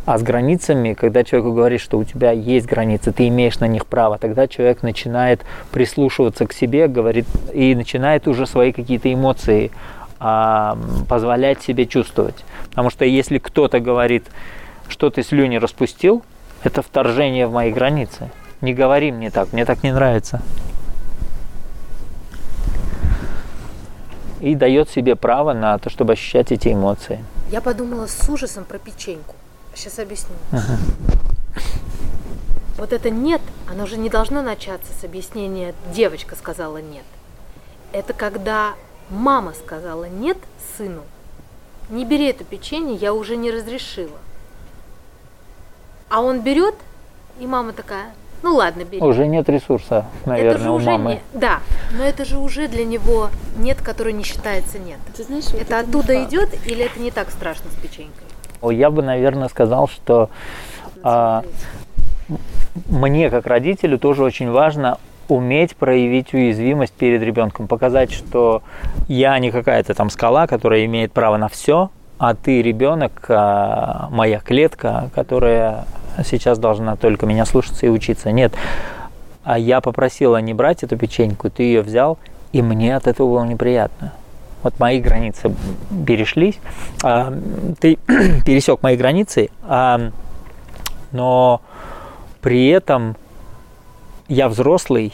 А с границами, когда человеку говоришь, что у тебя есть границы, ты имеешь на них право, тогда человек начинает прислушиваться к себе, говорит, и начинает уже свои какие-то эмоции а, позволять себе чувствовать. Потому что если кто-то говорит, что ты слюни распустил, это вторжение в мои границы. Не говори мне так, мне так не нравится. и дает себе право на то, чтобы ощущать эти эмоции. Я подумала с ужасом про печеньку. Сейчас объясню. Ага. Вот это нет, оно же не должно начаться с объяснения «девочка сказала нет». Это когда мама сказала нет сыну, не бери эту печенье, я уже не разрешила. А он берет, и мама такая, ну ладно, бери. Уже нет ресурса, наверное, это же у мамы. Не, да, но это же уже для него нет, который не считается нет. Ты знаешь, это, это оттуда идет или это не так страшно с печенькой? Я бы, наверное, сказал, что а, мне как родителю тоже очень важно уметь проявить уязвимость перед ребенком, показать, что я не какая-то там скала, которая имеет право на все, а ты ребенок, а, моя клетка, которая сейчас должна только меня слушаться и учиться. Нет. А я попросила не брать эту печеньку, ты ее взял, и мне от этого было неприятно. Вот мои границы перешлись, а, ты пересек мои границы, а, но при этом я взрослый,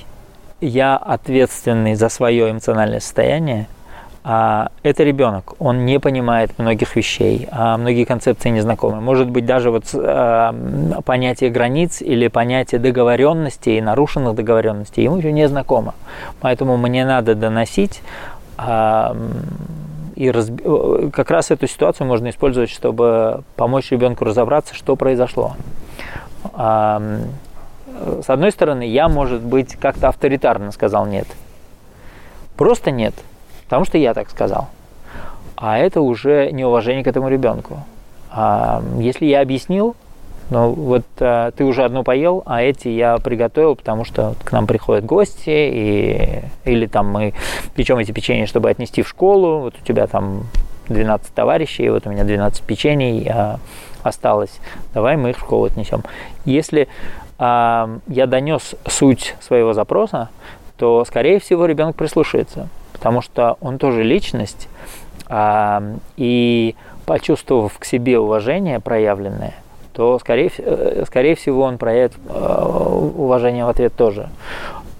я ответственный за свое эмоциональное состояние – а это ребенок, он не понимает многих вещей, а многие концепции не знакомы. Может быть, даже вот а, понятие границ или понятие договоренностей, нарушенных договоренностей ему еще не знакомо. Поэтому мне надо доносить а, и разби... как раз эту ситуацию можно использовать, чтобы помочь ребенку разобраться, что произошло. А, с одной стороны, я, может быть, как-то авторитарно сказал нет. Просто нет – потому что я так сказал. А это уже неуважение к этому ребенку. А если я объяснил, ну вот а, ты уже одну поел, а эти я приготовил, потому что к нам приходят гости, и, или там мы печем эти печенья, чтобы отнести в школу, вот у тебя там 12 товарищей, вот у меня 12 печений а, осталось, давай мы их в школу отнесем. Если а, я донес суть своего запроса, то, скорее всего, ребенок прислушается потому что он тоже личность, а, и почувствовав к себе уважение проявленное, то, скорее, э, скорее всего, он проявит э, уважение в ответ тоже.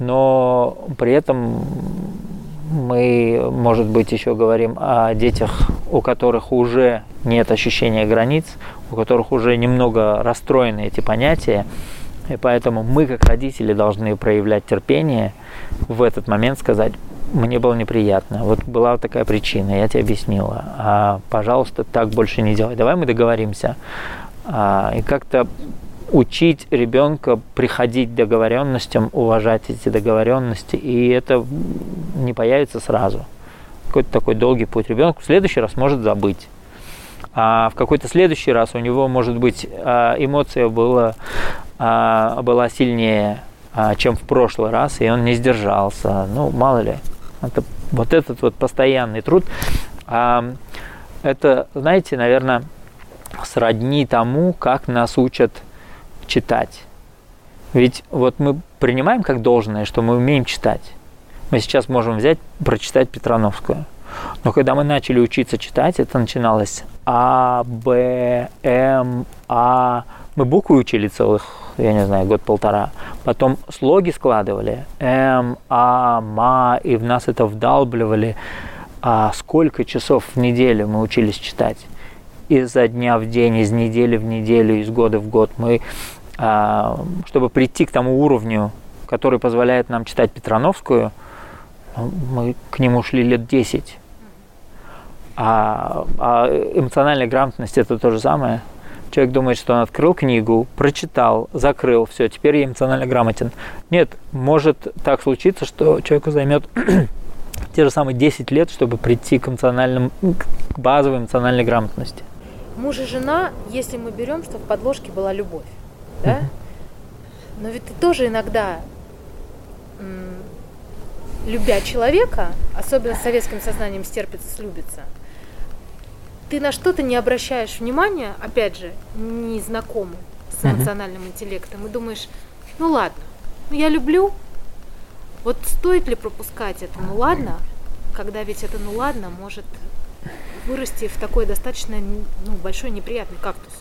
Но при этом мы, может быть, еще говорим о детях, у которых уже нет ощущения границ, у которых уже немного расстроены эти понятия, и поэтому мы, как родители, должны проявлять терпение в этот момент, сказать, мне было неприятно. Вот была такая причина, я тебе объяснила. А, пожалуйста, так больше не делай. Давай мы договоримся. А, и как-то учить ребенка приходить к договоренностям, уважать эти договоренности, и это не появится сразу. Какой-то такой долгий путь. Ребенок в следующий раз может забыть. А в какой-то следующий раз у него, может быть, а, эмоция была, а, была сильнее а, чем в прошлый раз, и он не сдержался. Ну, мало ли. Это, вот этот вот постоянный труд. А, это, знаете, наверное, сродни тому, как нас учат читать. Ведь вот мы принимаем как должное, что мы умеем читать. Мы сейчас можем взять, прочитать Петрановскую. Но когда мы начали учиться читать, это начиналось А, Б, М, А. Мы буквы учили целых, я не знаю, год-полтора. Потом слоги складывали. М, А, Ма. И в нас это вдалбливали. А сколько часов в неделю мы учились читать? Изо дня в день, из недели в неделю, из года в год. Мы, а, чтобы прийти к тому уровню, который позволяет нам читать Петрановскую, мы к нему шли лет 10. А, а эмоциональная грамотность это то же самое. Человек думает, что он открыл книгу, прочитал, закрыл, все, теперь я эмоционально грамотен. Нет, может так случиться, что человеку займет те же самые 10 лет, чтобы прийти к, эмоциональным, к базовой эмоциональной грамотности. Муж и жена, если мы берем, что в подложке была любовь, да? Но ведь ты тоже иногда, любя человека, особенно с советским сознанием стерпится, слюбится, ты на что-то не обращаешь внимания, опять же, незнакомым с эмоциональным интеллектом, и думаешь, ну ладно, ну я люблю, вот стоит ли пропускать это, ну ладно, когда ведь это ну ладно может вырасти в такой достаточно ну, большой неприятный кактус.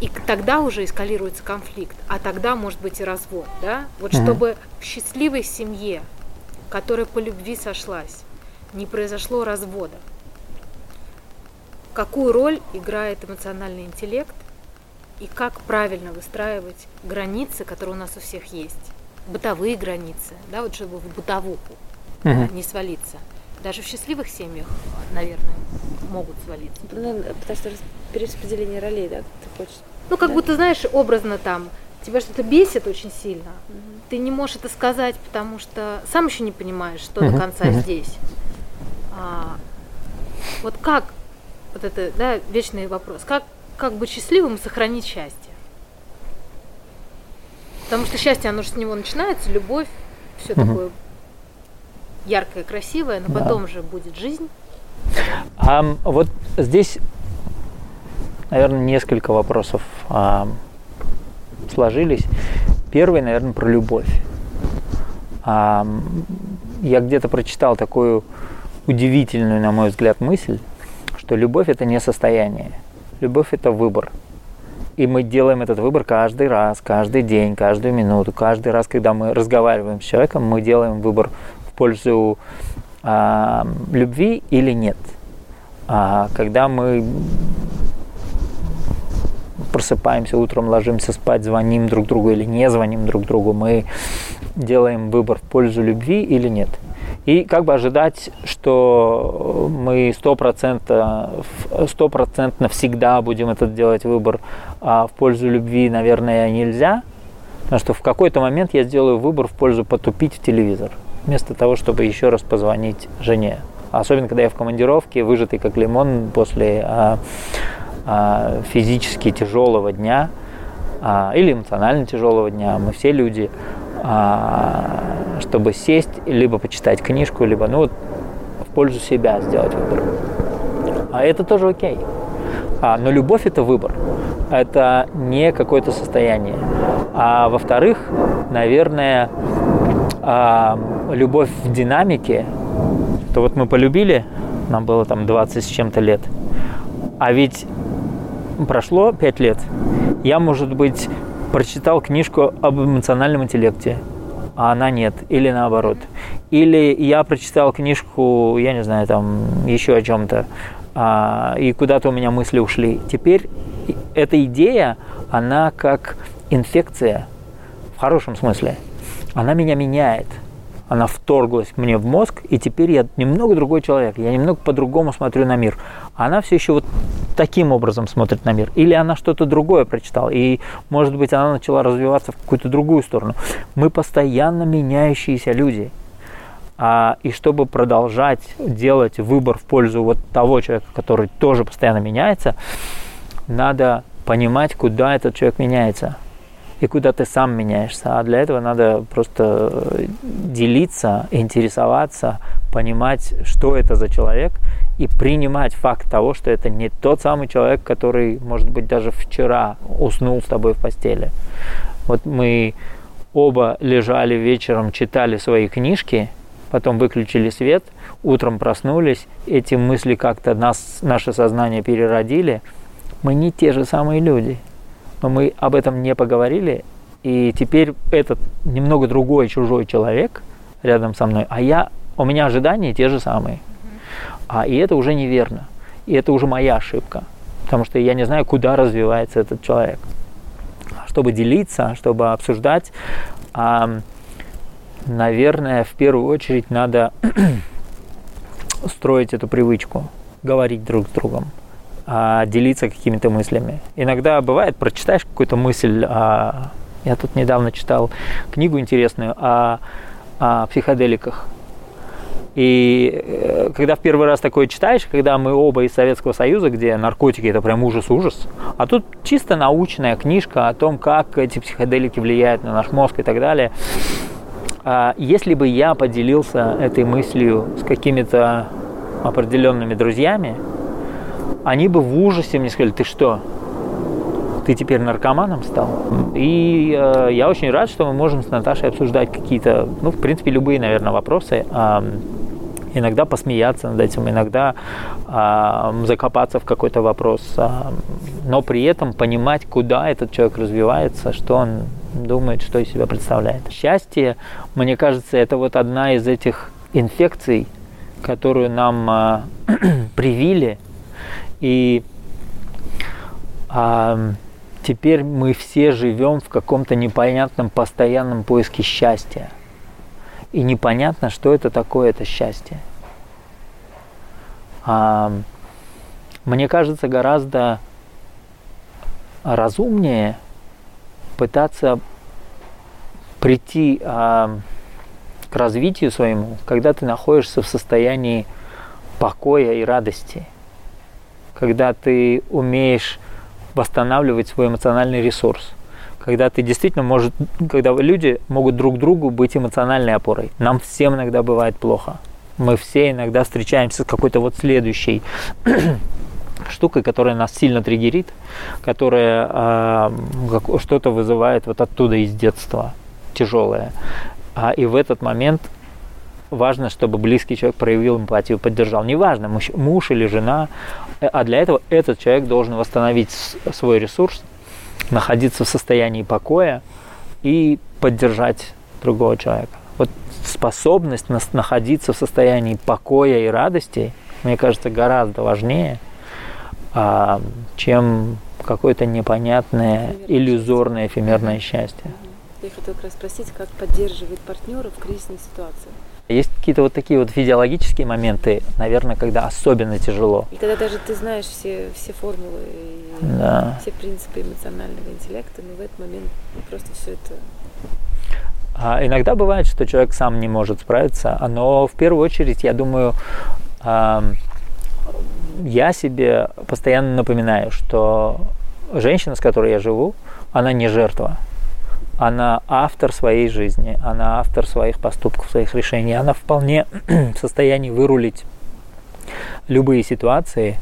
И тогда уже эскалируется конфликт, а тогда может быть и развод, да? Вот mm-hmm. чтобы в счастливой семье, которая по любви сошлась, не произошло развода. Какую роль играет эмоциональный интеллект и как правильно выстраивать границы, которые у нас у всех есть? бытовые границы, да, вот чтобы в бытовуху угу. не свалиться. Даже в счастливых семьях, наверное, могут свалиться. Ну, потому что перераспределение ролей, да, ты хочешь. Ну, как да? будто, знаешь, образно там, тебя что-то бесит очень сильно. Угу. Ты не можешь это сказать, потому что сам еще не понимаешь, что угу. до конца угу. здесь. А, вот как, вот это, да, вечный вопрос, как, как быть счастливым и сохранить счастье? Потому что счастье, оно же с него начинается, любовь, все угу. такое яркое, красивое, но потом да. же будет жизнь. А, вот здесь, наверное, несколько вопросов а, сложились. Первый, наверное, про любовь. А, я где-то прочитал такую удивительную, на мой взгляд, мысль, что любовь это не состояние, любовь это выбор. И мы делаем этот выбор каждый раз, каждый день, каждую минуту, каждый раз, когда мы разговариваем с человеком, мы делаем выбор в пользу а, любви или нет. А когда мы просыпаемся утром, ложимся спать, звоним друг другу или не звоним друг другу, мы делаем выбор в пользу любви или нет. И как бы ожидать, что мы стопроцентно, всегда будем этот делать выбор а в пользу любви, наверное, нельзя. Потому что в какой-то момент я сделаю выбор в пользу потупить телевизор, вместо того, чтобы еще раз позвонить жене. Особенно, когда я в командировке, выжатый как лимон после а, а, физически тяжелого дня а, или эмоционально тяжелого дня. Мы все люди. А, чтобы сесть, либо почитать книжку, либо ну, в пользу себя сделать выбор. А это тоже окей. А, но любовь это выбор. Это не какое-то состояние. А во-вторых, наверное, а, любовь в динамике, то вот мы полюбили, нам было там 20 с чем-то лет, а ведь прошло 5 лет, я, может быть, прочитал книжку об эмоциональном интеллекте, а она нет, или наоборот. Или я прочитал книжку, я не знаю, там еще о чем-то, а, и куда-то у меня мысли ушли. Теперь эта идея, она как инфекция, в хорошем смысле, она меня меняет – она вторглась мне в мозг, и теперь я немного другой человек, я немного по-другому смотрю на мир. Она все еще вот таким образом смотрит на мир. Или она что-то другое прочитала, и, может быть, она начала развиваться в какую-то другую сторону. Мы постоянно меняющиеся люди. А, и чтобы продолжать делать выбор в пользу вот того человека, который тоже постоянно меняется, надо понимать, куда этот человек меняется. И куда ты сам меняешься. А для этого надо просто э, делиться, интересоваться, понимать, что это за человек, и принимать факт того, что это не тот самый человек, который, может быть, даже вчера уснул с тобой в постели. Вот мы оба лежали вечером, читали свои книжки, потом выключили свет, утром проснулись, эти мысли как-то нас, наше сознание переродили. Мы не те же самые люди но мы об этом не поговорили, и теперь этот немного другой чужой человек рядом со мной, а я, у меня ожидания те же самые. А и это уже неверно. И это уже моя ошибка. Потому что я не знаю, куда развивается этот человек. Чтобы делиться, чтобы обсуждать, а, наверное, в первую очередь надо строить эту привычку, говорить друг с другом а, делиться какими-то мыслями. Иногда бывает, прочитаешь какую-то мысль, а, я тут недавно читал книгу интересную о, о психоделиках. И э, когда в первый раз такое читаешь, когда мы оба из Советского Союза, где наркотики это прям ужас-ужас, а тут чисто научная книжка о том, как эти психоделики влияют на наш мозг и так далее. А если бы я поделился этой мыслью с какими-то определенными друзьями, они бы в ужасе мне сказали, ты что, ты теперь наркоманом стал. И э, я очень рад, что мы можем с Наташей обсуждать какие-то, ну, в принципе, любые, наверное, вопросы. Э, иногда посмеяться над этим, иногда э, закопаться в какой-то вопрос, э, но при этом понимать, куда этот человек развивается, что он думает, что из себя представляет. Счастье, мне кажется, это вот одна из этих инфекций, которую нам э, привили – и а, теперь мы все живем в каком-то непонятном постоянном поиске счастья. И непонятно, что это такое, это счастье. А, мне кажется, гораздо разумнее пытаться прийти а, к развитию своему, когда ты находишься в состоянии покоя и радости – когда ты умеешь восстанавливать свой эмоциональный ресурс. Когда ты действительно можешь, когда люди могут друг другу быть эмоциональной опорой. Нам всем иногда бывает плохо. Мы все иногда встречаемся с какой-то вот следующей штукой, которая нас сильно триггерит, которая э, что-то вызывает вот оттуда из детства тяжелое. А, и в этот момент важно, чтобы близкий человек проявил эмпатию, поддержал. Неважно, муж, муж или жена, э, а для этого этот человек должен восстановить свой ресурс, находиться в состоянии покоя и поддержать другого человека. Вот способность находиться в состоянии покоя и радости, мне кажется, гораздо важнее, а, чем какое-то непонятное, иллюзорное, эфемерное счастье. Я хотела как раз спросить, как поддерживает партнера в кризисной ситуации. Есть какие-то вот такие вот физиологические моменты, наверное, когда особенно тяжело. И когда даже ты знаешь все, все формулы и да. все принципы эмоционального интеллекта, но в этот момент просто все это а иногда бывает, что человек сам не может справиться, но в первую очередь, я думаю, я себе постоянно напоминаю, что женщина, с которой я живу, она не жертва она автор своей жизни, она автор своих поступков, своих решений, она вполне в состоянии вырулить любые ситуации,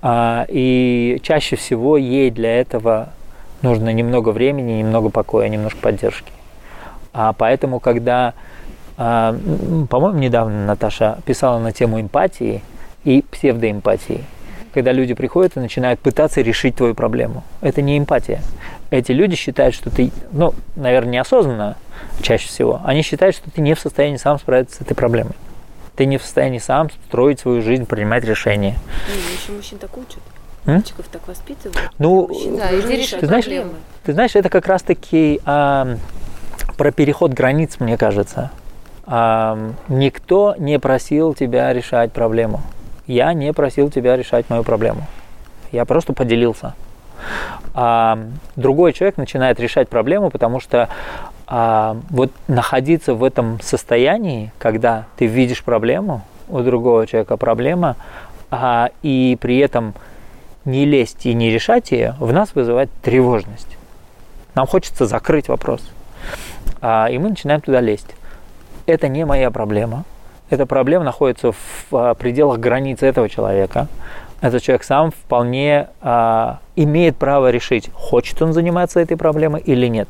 а, и чаще всего ей для этого нужно немного времени, немного покоя, немножко поддержки. А поэтому, когда, а, по-моему, недавно Наташа писала на тему эмпатии и псевдоэмпатии – когда люди приходят и начинают пытаться решить твою проблему. Это не эмпатия. Эти люди считают, что ты, ну, наверное, неосознанно чаще всего, они считают, что ты не в состоянии сам справиться с этой проблемой. Ты не в состоянии сам строить свою жизнь, принимать решения. Ну, еще мужчин так учат. Мальчиков так воспитывают. Ну, да, ты, знаешь, ты знаешь, это как раз-таки а, про переход границ, мне кажется. А, никто не просил тебя решать проблему я не просил тебя решать мою проблему. Я просто поделился. А другой человек начинает решать проблему, потому что а, вот находиться в этом состоянии, когда ты видишь проблему, у другого человека проблема, а, и при этом не лезть и не решать ее, в нас вызывает тревожность. Нам хочется закрыть вопрос. А, и мы начинаем туда лезть. Это не моя проблема. Эта проблема находится в а, пределах границ этого человека. Этот человек сам вполне а, имеет право решить, хочет он заниматься этой проблемой или нет.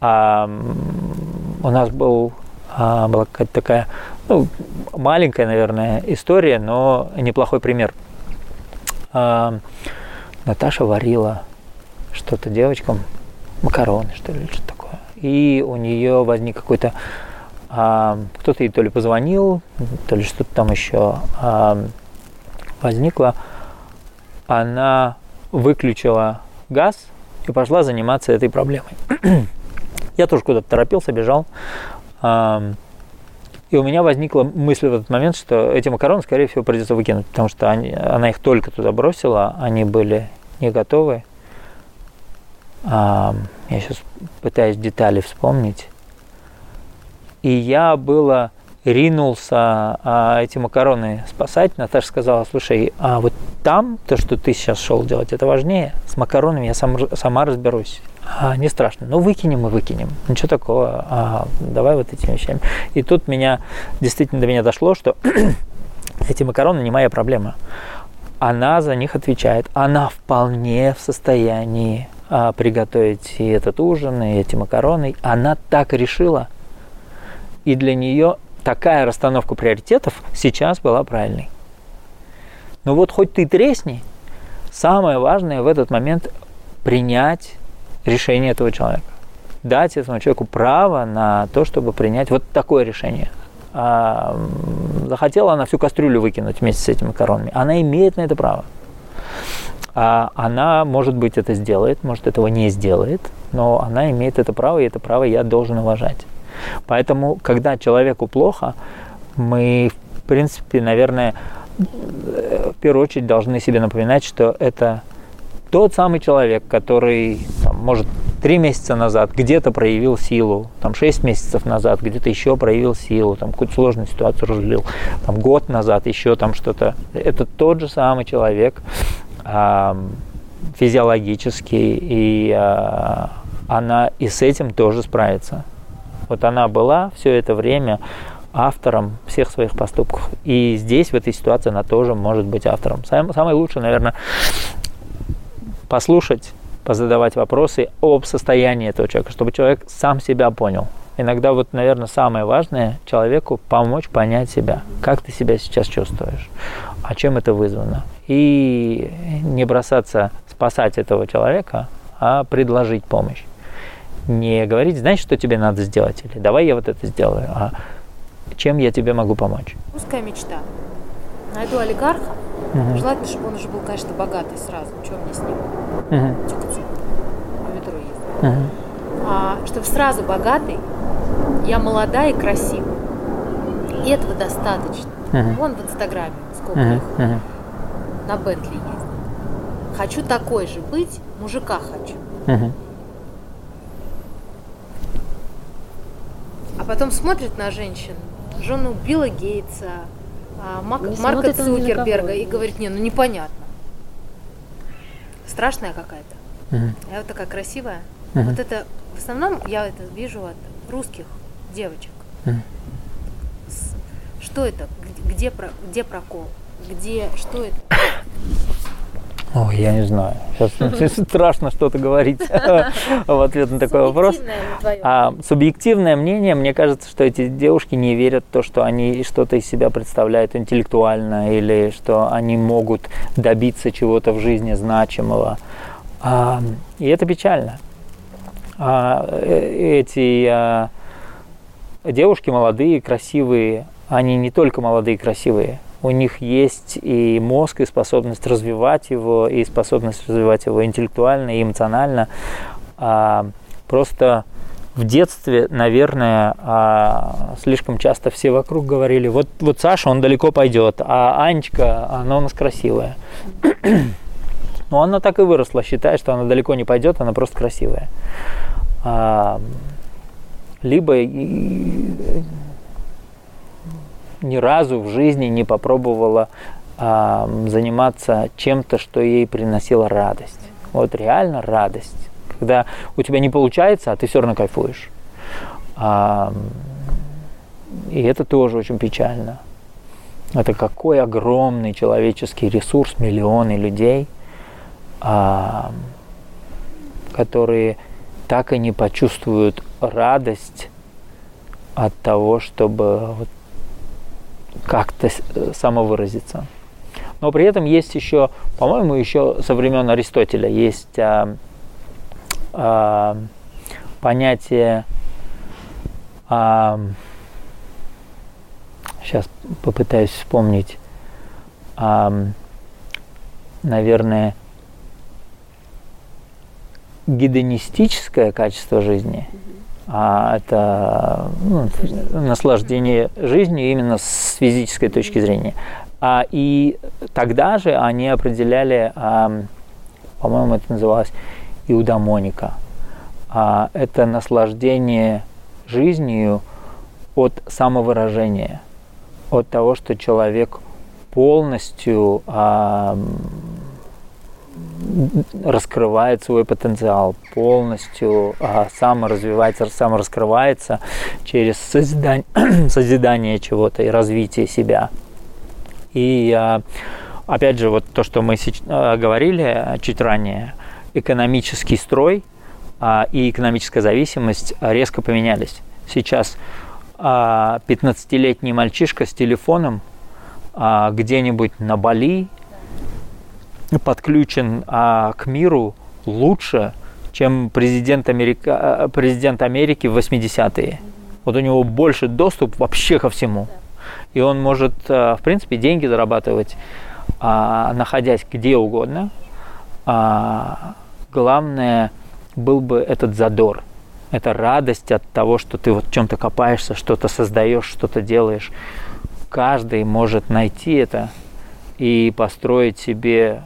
А, у нас был, а, была какая-то такая ну, маленькая, наверное, история, но неплохой пример. А, Наташа варила что-то девочкам, макароны, что ли, что-то такое. И у нее возник какой-то а, кто-то ей то ли позвонил, то ли что-то там еще а, возникло. Она выключила газ и пошла заниматься этой проблемой. Я тоже куда-то торопился, бежал. И у меня возникла мысль в этот момент, что эти макароны, скорее всего, придется выкинуть, потому что они, она их только туда бросила, они были не готовы. Я сейчас пытаюсь детали вспомнить. И я было ринулся а, эти макароны спасать. Наташа сказала, слушай, а вот там то, что ты сейчас шел делать, это важнее. С макаронами я сам, сама разберусь. А, не страшно. Ну, выкинем и выкинем. Ничего такого. А, давай вот этими вещами. И тут меня, действительно до меня дошло, что эти макароны не моя проблема. Она за них отвечает. Она вполне в состоянии а, приготовить и этот ужин, и эти макароны. Она так решила. И для нее такая расстановка приоритетов сейчас была правильной. Но вот хоть ты тресни, самое важное в этот момент принять решение этого человека. Дать этому человеку право на то, чтобы принять вот такое решение. А, захотела она всю кастрюлю выкинуть вместе с этими макаронами. Она имеет на это право. А она, может быть, это сделает, может, этого не сделает, но она имеет это право, и это право я должен уважать. Поэтому, когда человеку плохо, мы, в принципе, наверное, в первую очередь должны себе напоминать, что это тот самый человек, который, там, может, три месяца назад где-то проявил силу, там, шесть месяцев назад где-то еще проявил силу, там, какую-то сложную ситуацию разлил, там, год назад еще там что-то. Это тот же самый человек э, физиологический, и э, она и с этим тоже справится. Вот она была все это время автором всех своих поступков. И здесь, в этой ситуации, она тоже может быть автором. Сам, самое лучшее, наверное, послушать, позадавать вопросы об состоянии этого человека, чтобы человек сам себя понял. Иногда вот, наверное, самое важное человеку помочь понять себя. Как ты себя сейчас чувствуешь? А чем это вызвано? И не бросаться спасать этого человека, а предложить помощь не говорить, знаешь, что тебе надо сделать, или давай я вот это сделаю, а чем я тебе могу помочь. Узкая мечта. Найду олигарха, угу. желательно, чтобы он уже был, конечно, богатый сразу, что мне с ним угу. тюкаться, по метро ездить. Угу. А, чтобы сразу богатый, я молодая и красивая. И этого достаточно. Угу. Вон в Инстаграме сколько угу. их угу. на Бентли ездит. Хочу такой же быть, мужика хочу. Угу. А потом смотрит на женщин, жену Билла Гейтса, а, Мак, Марка Цукерберга и говорит, не, ну непонятно. Страшная какая-то. Угу. А вот такая красивая. Угу. Вот это, в основном я это вижу от русских девочек. Угу. Что это? Где, про, где прокол? Где, что это? Ой, я не знаю. Сейчас страшно что-то говорить в ответ на такой вопрос. А субъективное мнение, мне кажется, что эти девушки не верят в то, что они что-то из себя представляют интеллектуально или что они могут добиться чего-то в жизни значимого. А, и это печально. А, э, эти а, девушки молодые, красивые, они не только молодые и красивые, у них есть и мозг, и способность развивать его, и способность развивать его интеллектуально и эмоционально. А, просто в детстве, наверное, а, слишком часто все вокруг говорили, вот, вот Саша, он далеко пойдет, а Анечка, она у нас красивая. Но она так и выросла, считая, что она далеко не пойдет, она просто красивая. А, либо ни разу в жизни не попробовала а, заниматься чем-то, что ей приносило радость. Вот реально радость. когда у тебя не получается, а ты все равно кайфуешь. А, и это тоже очень печально. Это какой огромный человеческий ресурс, миллионы людей, а, которые так и не почувствуют радость от того, чтобы вот как-то самовыразиться. Но при этом есть еще, по-моему, еще со времен Аристотеля есть а, а, понятие, а, сейчас попытаюсь вспомнить, а, наверное, гедонистическое качество жизни, а это ну, наслаждение жизнью именно с физической точки зрения. А, и тогда же они определяли, а, по-моему, это называлось иудомоника. А, это наслаждение жизнью от самовыражения, от того, что человек полностью а, раскрывает свой потенциал, полностью а, саморазвивается, самораскрывается через созидание, созидание чего-то и развитие себя. И а, опять же, вот то, что мы а, говорили чуть ранее, экономический строй а, и экономическая зависимость резко поменялись. Сейчас 15-летний мальчишка с телефоном где-нибудь на Бали подключен к миру лучше, чем президент, Америка, президент Америки в 80-е. Вот у него больше доступ вообще ко всему и он может, э, в принципе, деньги зарабатывать, а, находясь где угодно. А, главное был бы этот задор, эта радость от того, что ты вот в чем-то копаешься, что-то создаешь, что-то делаешь. Каждый может найти это и построить себе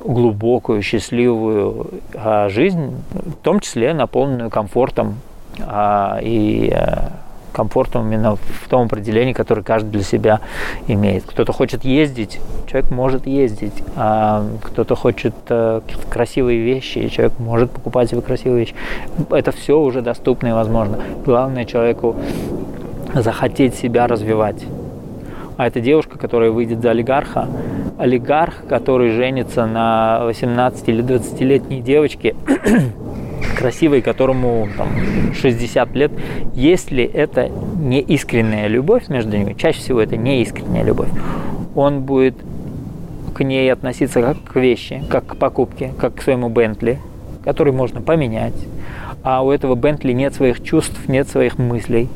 глубокую, счастливую а, жизнь, в том числе наполненную комфортом и э, комфортом именно в том определении, которое каждый для себя имеет. Кто-то хочет ездить, человек может ездить, а кто-то хочет э, красивые вещи, человек может покупать себе красивые вещи. Это все уже доступно и возможно. Главное человеку захотеть себя развивать. А это девушка, которая выйдет за олигарха, олигарх, который женится на 18 или 20-летней девочке, красивой, которому там, 60 лет, если это не искренняя любовь между ними, чаще всего это не искренняя любовь, он будет к ней относиться как к вещи, как к покупке, как к своему Бентли, который можно поменять. А у этого Бентли нет своих чувств, нет своих мыслей.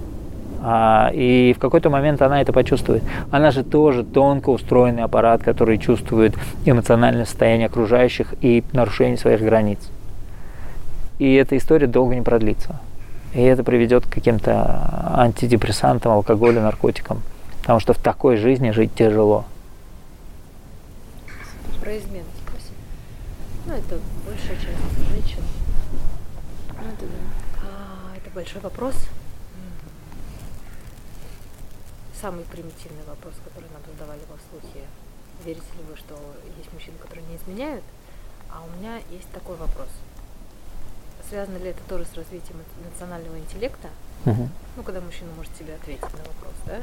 А, и в какой-то момент она это почувствует. Она же тоже тонко устроенный аппарат, который чувствует эмоциональное состояние окружающих и нарушение своих границ и эта история долго не продлится. И это приведет к каким-то антидепрессантам, алкоголю, наркотикам. Потому что в такой жизни жить тяжело. Про измену спросим. Ну, это большая часть женщин. Ну, это, да. а, это большой вопрос. Самый примитивный вопрос, который нам задавали во слухе. Верите ли вы, что есть мужчины, которые не изменяют? А у меня есть такой вопрос – связано ли это тоже с развитием национального интеллекта? Угу. Ну, когда мужчина может себе ответить на вопрос, да?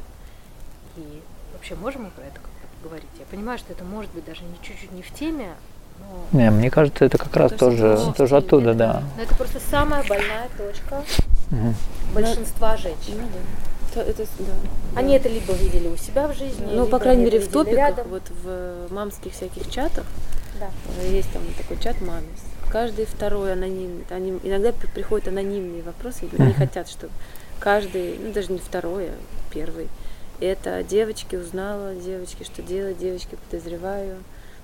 И вообще можем мы про это как-то поговорить? Я понимаю, что это может быть даже не чуть-чуть не в теме, но... Не, мне кажется, это как раз тоже, тоже оттуда, да. Но это просто самая больная точка угу. большинства женщин. Ну, да. Это, да, Они да. это либо видели у себя в жизни, ну, по крайней мере, в топиках, рядом. вот в мамских всяких чатах, да. есть там такой чат мамис, каждый второй аноним, они, иногда приходят анонимные вопросы, они хотят, чтобы каждый, ну даже не второй, а первый, это девочки узнала, девочки, что делать, девочки подозреваю,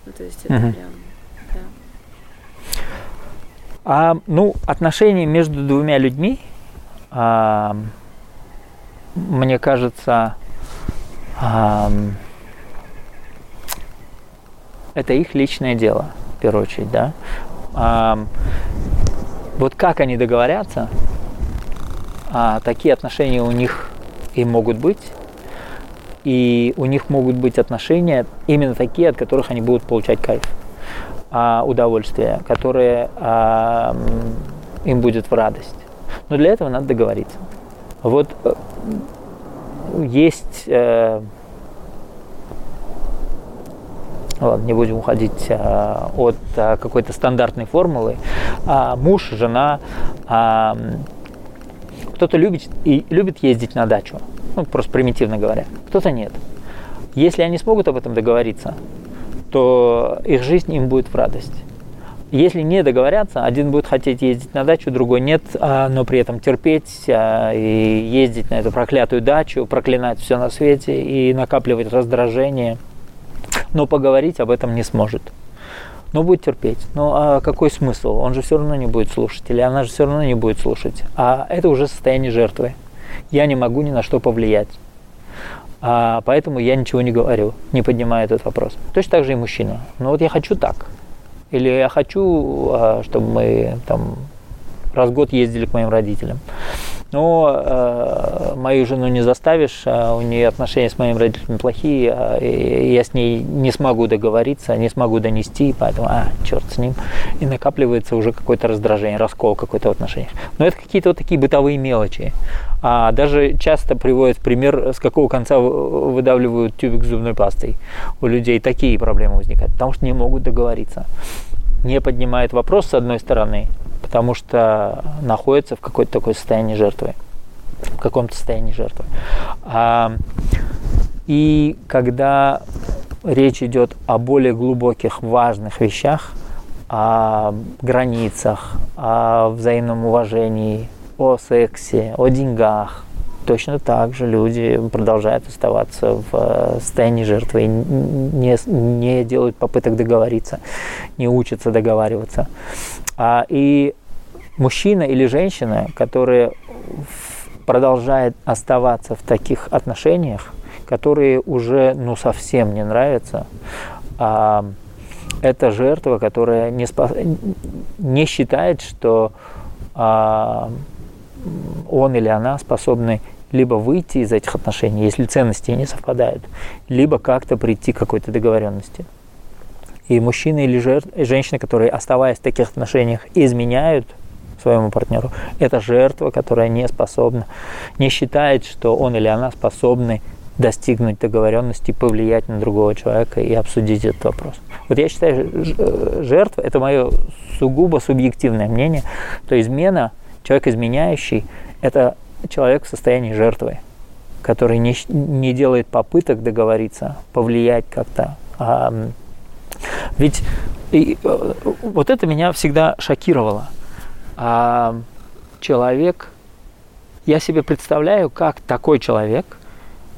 ну то есть это uh-huh. прям, да. А, ну, отношения между двумя людьми, а, мне кажется, а, это их личное дело, в первую очередь, да а, вот как они договорятся, а, такие отношения у них и могут быть, и у них могут быть отношения именно такие, от которых они будут получать кайф, а, удовольствие, которые а, им будет в радость. Но для этого надо договориться. Вот э, есть... Э, ладно, не будем уходить э, от э, какой-то стандартной формулы. А муж, жена, э, кто-то любит, и любит ездить на дачу, ну, просто примитивно говоря, кто-то нет. Если они смогут об этом договориться, то их жизнь им будет в радость. Если не договорятся, один будет хотеть ездить на дачу, другой нет, а, но при этом терпеть а, и ездить на эту проклятую дачу, проклинать все на свете и накапливать раздражение, но поговорить об этом не сможет. Но будет терпеть. Ну а какой смысл? Он же все равно не будет слушать, или она же все равно не будет слушать. А это уже состояние жертвы. Я не могу ни на что повлиять. А поэтому я ничего не говорю, не поднимаю этот вопрос. Точно так же и мужчина. Ну вот я хочу так. Или я хочу, а, чтобы мы там раз в год ездили к моим родителям. Но э, мою жену не заставишь, а у нее отношения с моими родителями плохие, а, и я с ней не смогу договориться, не смогу донести, поэтому, а, черт с ним, и накапливается уже какое-то раздражение, раскол какой-то в отношениях. Но это какие-то вот такие бытовые мелочи. А даже часто приводят пример, с какого конца выдавливают тюбик зубной пастой. У людей такие проблемы возникают, потому что не могут договориться. Не поднимает вопрос с одной стороны, потому что находится в какой-то такой состоянии жертвы, в каком-то состоянии жертвы. А, и когда речь идет о более глубоких, важных вещах, о границах, о взаимном уважении, о сексе, о деньгах, точно так же люди продолжают оставаться в э, состоянии жертвы не, не делают попыток договориться, не учатся договариваться. А, и мужчина или женщина, которые продолжает оставаться в таких отношениях, которые уже ну совсем не нравятся, а, это жертва, которая не, спас... не считает, что а, он или она способны либо выйти из этих отношений, если ценности не совпадают, либо как-то прийти к какой-то договоренности. И мужчины или женщины, которые, оставаясь в таких отношениях, изменяют своему партнеру, это жертва, которая не способна, не считает, что он или она способны достигнуть договоренности, повлиять на другого человека и обсудить этот вопрос. Вот я считаю, жертва – это мое сугубо субъективное мнение, то измена, человек изменяющий – это человек в состоянии жертвы, который не, не делает попыток договориться, повлиять как-то, а ведь и, э, вот это меня всегда шокировало. А человек, я себе представляю, как такой человек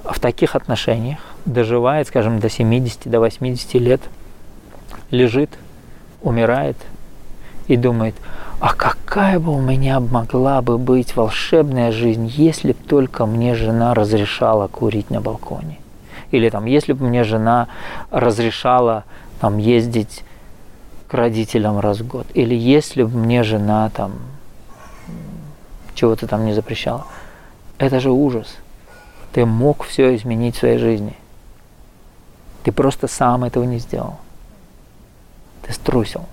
в таких отношениях доживает, скажем, до 70, до 80 лет, лежит, умирает и думает, а какая бы у меня могла бы быть волшебная жизнь, если бы только мне жена разрешала курить на балконе. Или там, если бы мне жена разрешала там, ездить к родителям раз в год. Или если бы мне жена там чего-то там не запрещала. Это же ужас. Ты мог все изменить в своей жизни. Ты просто сам этого не сделал. Ты струсил.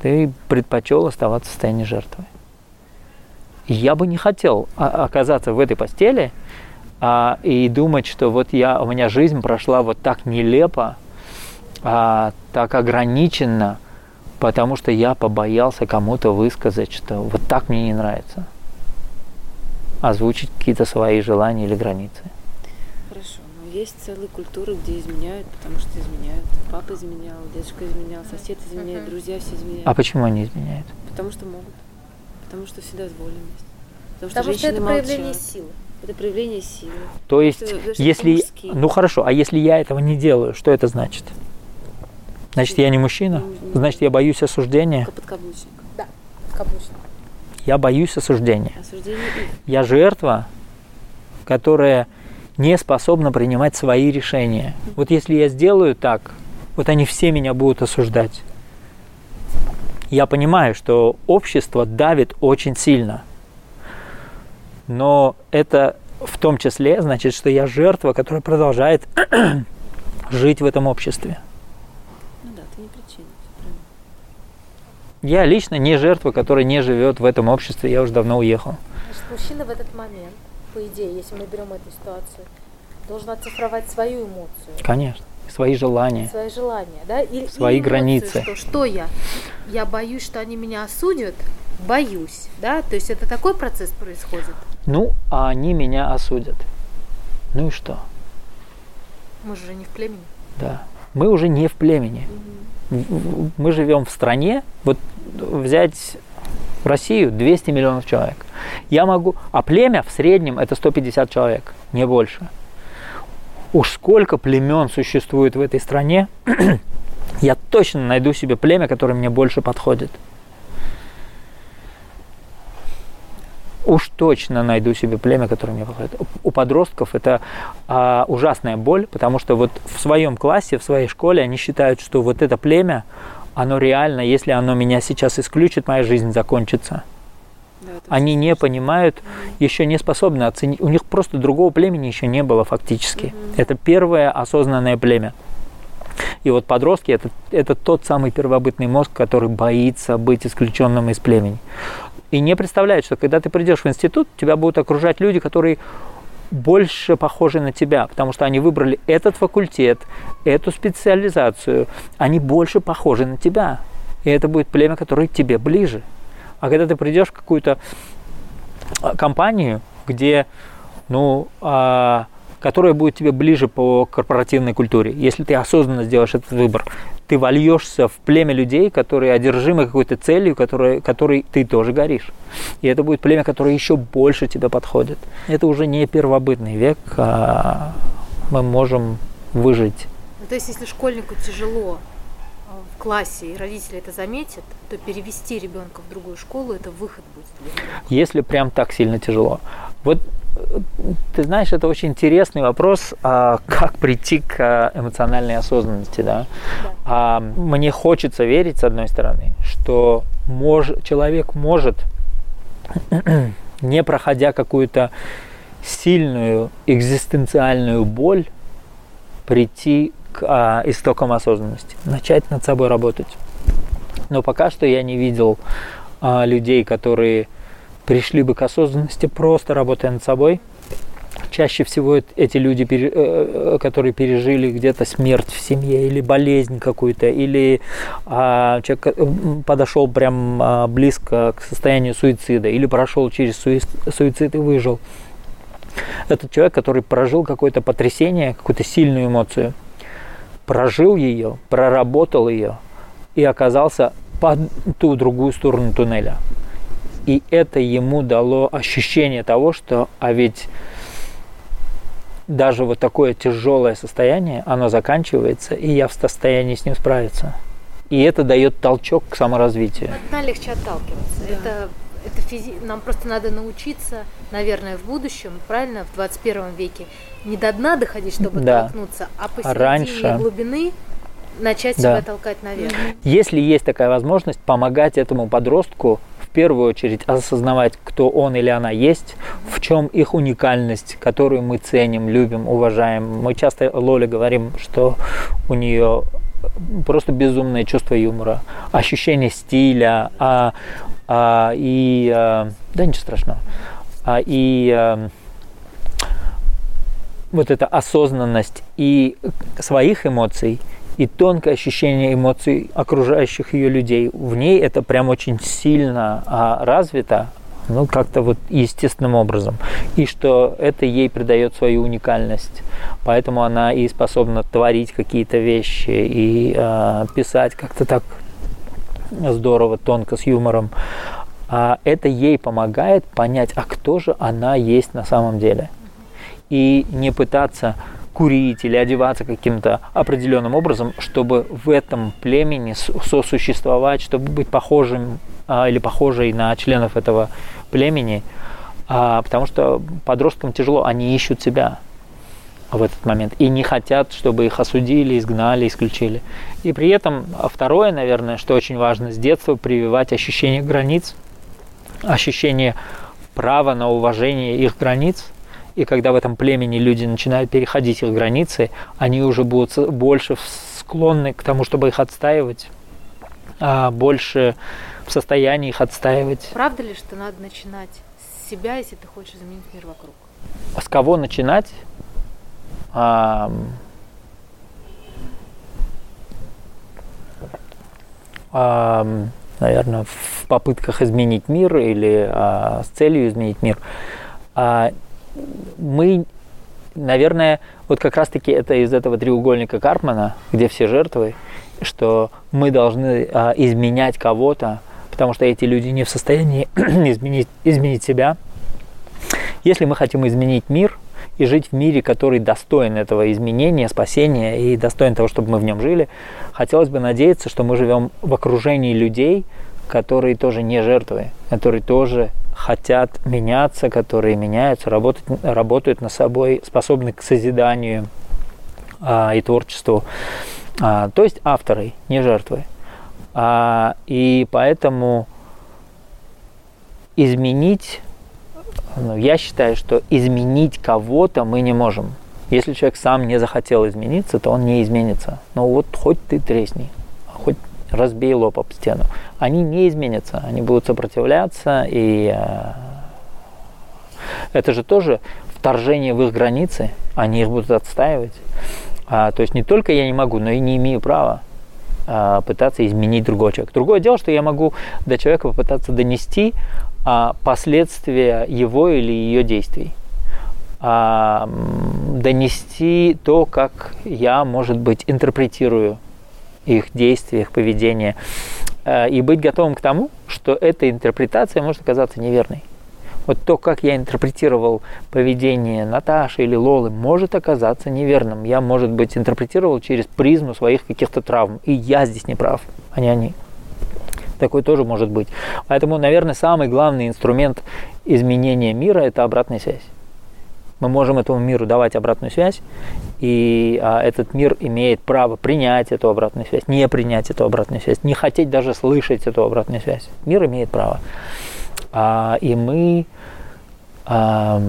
Ты предпочел оставаться в состоянии жертвы. я бы не хотел оказаться в этой постели а, и думать, что вот я, у меня жизнь прошла вот так нелепо, а, так ограниченно, потому что я побоялся кому-то высказать, что вот так мне не нравится. Озвучить какие-то свои желания или границы. Хорошо, но есть целые культуры, где изменяют, потому что изменяют. Папа изменял, дедушка изменял, сосед изменяет, друзья все изменяют. А почему они изменяют? Потому что могут. Потому что вседозволенность. Потому что, потому что это молчат. проявление силы. Это проявление силы. То есть, это, если... Мужские. Ну хорошо, а если я этого не делаю, что это значит? Значит, я не мужчина? Значит, я боюсь осуждения? Подкаблучник. Да, подкаблучник. Я боюсь осуждения. Осуждение Я жертва, которая не способна принимать свои решения. Вот если я сделаю так, вот они все меня будут осуждать. Я понимаю, что общество давит очень сильно. Но это в том числе значит, что я жертва, которая продолжает жить в этом обществе. Я лично не жертва, которая не живет в этом обществе, я уже давно уехал. Значит, мужчина в этот момент, по идее, если мы берем эту ситуацию, должен оцифровать свою эмоцию. Конечно. Свои желания. Свои желания, да? И, Свои и эмоцию, границы. Что, что я? Я боюсь, что они меня осудят, боюсь, да? То есть это такой процесс происходит. Ну, а они меня осудят. Ну и что? Мы же не в племени. Да. Мы уже не в племени. Мы живем в стране, вот взять Россию 200 миллионов человек. Я могу, а племя в среднем это 150 человек, не больше. Уж сколько племен существует в этой стране, я точно найду себе племя, которое мне больше подходит. Уж точно найду себе племя, которое мне подходит. У подростков это а, ужасная боль, потому что вот в своем классе, в своей школе они считают, что вот это племя, оно реально, если оно меня сейчас исключит, моя жизнь закончится. Да, Они не понимают, еще не способны оценить. У них просто другого племени еще не было фактически. Это первое осознанное племя. И вот подростки это, это тот самый первобытный мозг, который боится быть исключенным из племени. И не представляет, что когда ты придешь в институт, тебя будут окружать люди, которые больше похожи на тебя, потому что они выбрали этот факультет, эту специализацию, они больше похожи на тебя. И это будет племя, которое тебе ближе. А когда ты придешь в какую-то а, компанию, где, ну, а, которая будет тебе ближе по корпоративной культуре, если ты осознанно сделаешь этот выбор, ты вольешься в племя людей, которые одержимы какой-то целью, которой, которой ты тоже горишь. И это будет племя, которое еще больше тебе подходит. Это уже не первобытный век, а мы можем выжить. Ну, то есть, если школьнику тяжело в классе, и родители это заметят, то перевести ребенка в другую школу это выход будет если прям так сильно тяжело. Вот э, ты знаешь, это очень интересный вопрос, а, как прийти к а, эмоциональной осознанности, да? Да. А, мне хочется верить, с одной стороны, что мож, человек может, не проходя какую-то сильную экзистенциальную боль, прийти к а, истокам осознанности, начать над собой работать. Но пока что я не видел а, людей, которые пришли бы к осознанности, просто работая над собой. Чаще всего эт- эти люди, э, э, которые пережили где-то смерть в семье или болезнь какую-то, или а, человек подошел прям а, близко к состоянию суицида, или прошел через суицид и выжил. Это человек, который прожил какое-то потрясение, какую-то сильную эмоцию, прожил ее, проработал ее и оказался по ту другую сторону туннеля. И это ему дало ощущение того, что а ведь даже вот такое тяжелое состояние, оно заканчивается, и я в состоянии с ним справиться. И это дает толчок к саморазвитию. От легче отталкиваться. Да. Это, это физи... Нам просто надо научиться, наверное, в будущем, правильно, в 21 веке, не до дна доходить, чтобы Да. толкнуться, а посередине раньше. глубины начать Да. себя толкать наверх. Если есть такая возможность, помогать этому подростку в первую очередь осознавать, кто он или она есть, в чем их уникальность, которую мы ценим, любим, уважаем. Мы часто Лоле говорим, что у нее просто безумное чувство юмора, ощущение стиля, а, а, и а, да ничего страшного, а, и а, вот эта осознанность и своих эмоций, и тонкое ощущение эмоций окружающих ее людей. В ней это прям очень сильно а, развито, ну, как-то вот естественным образом. И что это ей придает свою уникальность. Поэтому она и способна творить какие-то вещи и а, писать как-то так здорово, тонко, с юмором. А это ей помогает понять, а кто же она есть на самом деле. И не пытаться курить или одеваться каким-то определенным образом, чтобы в этом племени сосуществовать, чтобы быть похожим а, или похожей на членов этого племени, А, потому что подросткам тяжело, они ищут себя в этот момент и не хотят, чтобы их осудили, изгнали, исключили. И при этом а, второе, наверное, что очень важно, с детства прививать ощущение границ, ощущение права на уважение их границ. И когда в этом племени люди начинают переходить их границы, они уже будут больше склонны к тому, чтобы их отстаивать а, больше в состоянии их отстаивать. Правда ли, что надо начинать с себя, если ты хочешь изменить мир вокруг? А с кого начинать? А, а, наверное, в попытках изменить мир или а, с целью изменить мир. А, мы, наверное, вот как раз-таки это из этого треугольника Карпмана, где все жертвы, что мы должны а, изменять кого-то, потому что эти люди не в состоянии изменить, изменить себя. Если мы хотим изменить мир и жить в мире, который достоин этого изменения, спасения и достоин того, чтобы мы в нем жили, хотелось бы надеяться, что мы живем в окружении людей, которые тоже не жертвы, которые тоже хотят меняться, которые меняются, работать, работают над собой, способны к созиданию а, и творчеству. А, то есть авторы, не жертвы. А, и поэтому изменить, ну, я считаю, что изменить кого-то мы не можем. Если человек сам не захотел измениться, то он не изменится. Но вот хоть ты тресни, хоть разбей лоб об стену. Они не изменятся, они будут сопротивляться, и э, это же тоже вторжение в их границы, они их будут отстаивать. А, то есть не только я не могу, но и не имею права а, пытаться изменить другого человека. Другое дело, что я могу до человека попытаться донести а, последствия его или ее действий. А, донести то, как я, может быть, интерпретирую их действия, их поведение, э, и быть готовым к тому, что эта интерпретация может оказаться неверной. Вот то, как я интерпретировал поведение Наташи или Лолы, может оказаться неверным. Я, может быть, интерпретировал через призму своих каких-то травм. И я здесь не прав, а не они. Такое тоже может быть. Поэтому, наверное, самый главный инструмент изменения мира – это обратная связь мы можем этому миру давать обратную связь, и а, этот мир имеет право принять эту обратную связь, не принять эту обратную связь, не хотеть даже слышать эту обратную связь. Мир имеет право. А, и мы, а,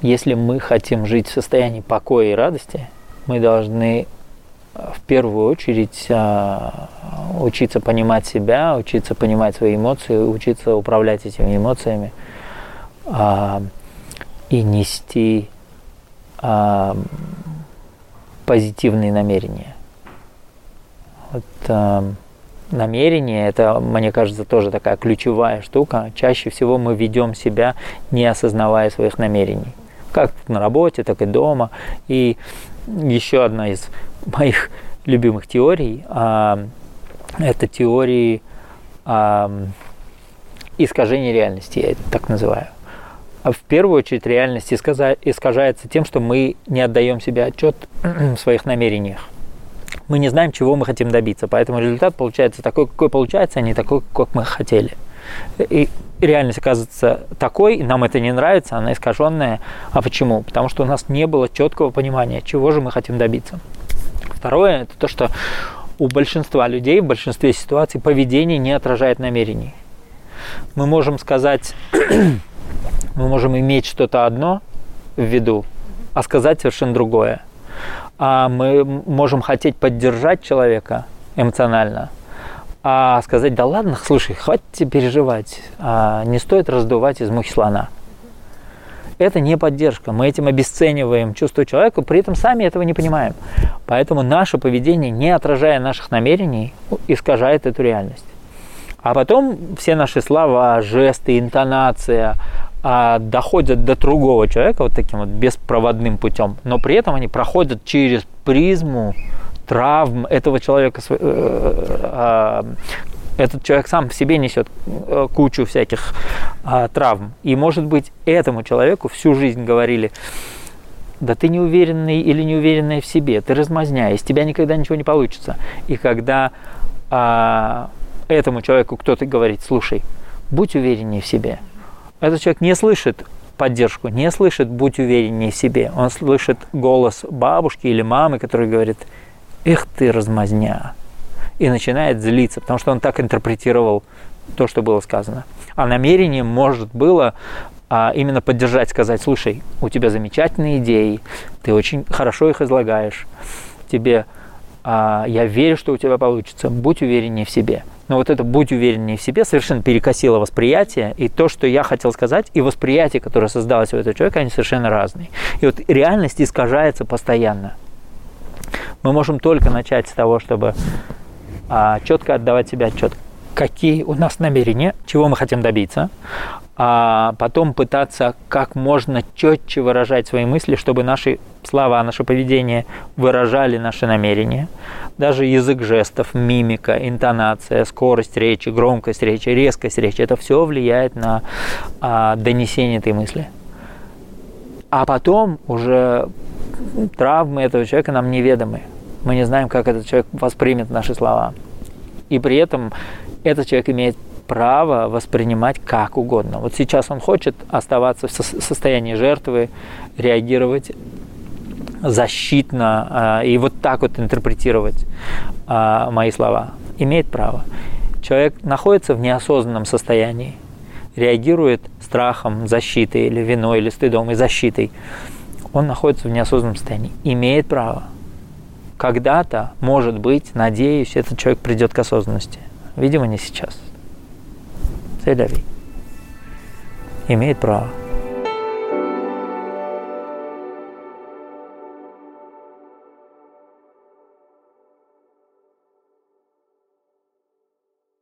если мы хотим жить в состоянии покоя и радости, мы должны а, в первую очередь а, учиться понимать себя, учиться понимать свои эмоции, учиться управлять этими эмоциями. А, и нести а, позитивные намерения. Вот, намерение это, мне кажется, тоже такая ключевая штука. Чаще всего мы ведем себя, не осознавая своих намерений. Как на работе, так и дома. И еще одна из моих любимых теорий а, это теории а, искажения реальности, я это так называю. А в первую очередь реальность искажается тем, что мы не отдаем себе отчет в своих намерениях. Мы не знаем, чего мы хотим добиться, поэтому результат получается такой, какой получается, а не такой, как мы хотели. И реальность оказывается такой, и нам это не нравится, она искаженная. А почему? Потому что у нас не было четкого понимания, чего же мы хотим добиться. Второе, это то, что у большинства людей, в большинстве ситуаций поведение не отражает намерений. Мы можем сказать мы можем иметь что-то одно в виду, а сказать совершенно другое. А мы можем хотеть поддержать человека эмоционально, а сказать, да ладно, слушай, хватит переживать, а не стоит раздувать из мухи слона. Это не поддержка. Мы этим обесцениваем чувство человека, при этом сами этого не понимаем. Поэтому наше поведение, не отражая наших намерений, искажает эту реальность. А потом все наши слова, жесты, интонация, а, доходят до другого человека вот таким вот беспроводным путем, но при этом они проходят через призму травм этого человека. Э, а, этот человек сам в себе несет э, кучу всяких а, травм. И, может быть, этому человеку всю жизнь говорили, да ты неуверенный или неуверенная в себе, ты размазня, из тебя никогда ничего не получится. И когда а, этому человеку кто-то говорит, слушай, будь увереннее в себе, этот человек не слышит поддержку, не слышит «будь увереннее в себе». Он слышит голос бабушки или мамы, который говорит «эх ты, размазня!» и начинает злиться, потому что он так интерпретировал то, что было сказано. А намерением, может, было а именно поддержать, сказать, слушай, у тебя замечательные идеи, ты очень хорошо их излагаешь, тебе а, я верю, что у тебя получится, будь увереннее в себе. Но вот это «будь увереннее в себе» совершенно перекосило восприятие, и то, что я хотел сказать, и восприятие, которое создалось у этого человека, они совершенно разные. И вот реальность искажается постоянно. Мы можем только начать с того, чтобы а, четко отдавать себе отчет, какие у нас намерения, чего мы хотим добиться, а потом пытаться как можно четче выражать свои мысли, чтобы наши слова, наше поведение выражали наши намерения. Даже язык жестов, мимика, интонация, скорость речи, громкость речи, резкость речи, это все влияет на а, донесение этой мысли. А потом уже травмы этого человека нам неведомы. Мы не знаем, как этот человек воспримет наши слова. И при этом этот человек имеет право воспринимать как угодно. Вот сейчас он хочет оставаться в состоянии жертвы, реагировать защитно э, и вот так вот интерпретировать э, мои слова. Имеет право. Человек находится в неосознанном состоянии, реагирует страхом, защитой или виной, или стыдом и защитой. Он находится в неосознанном состоянии. Имеет право. Когда-то, может быть, надеюсь, этот человек придет к осознанности. Видимо, не сейчас. Vie. Имеет право.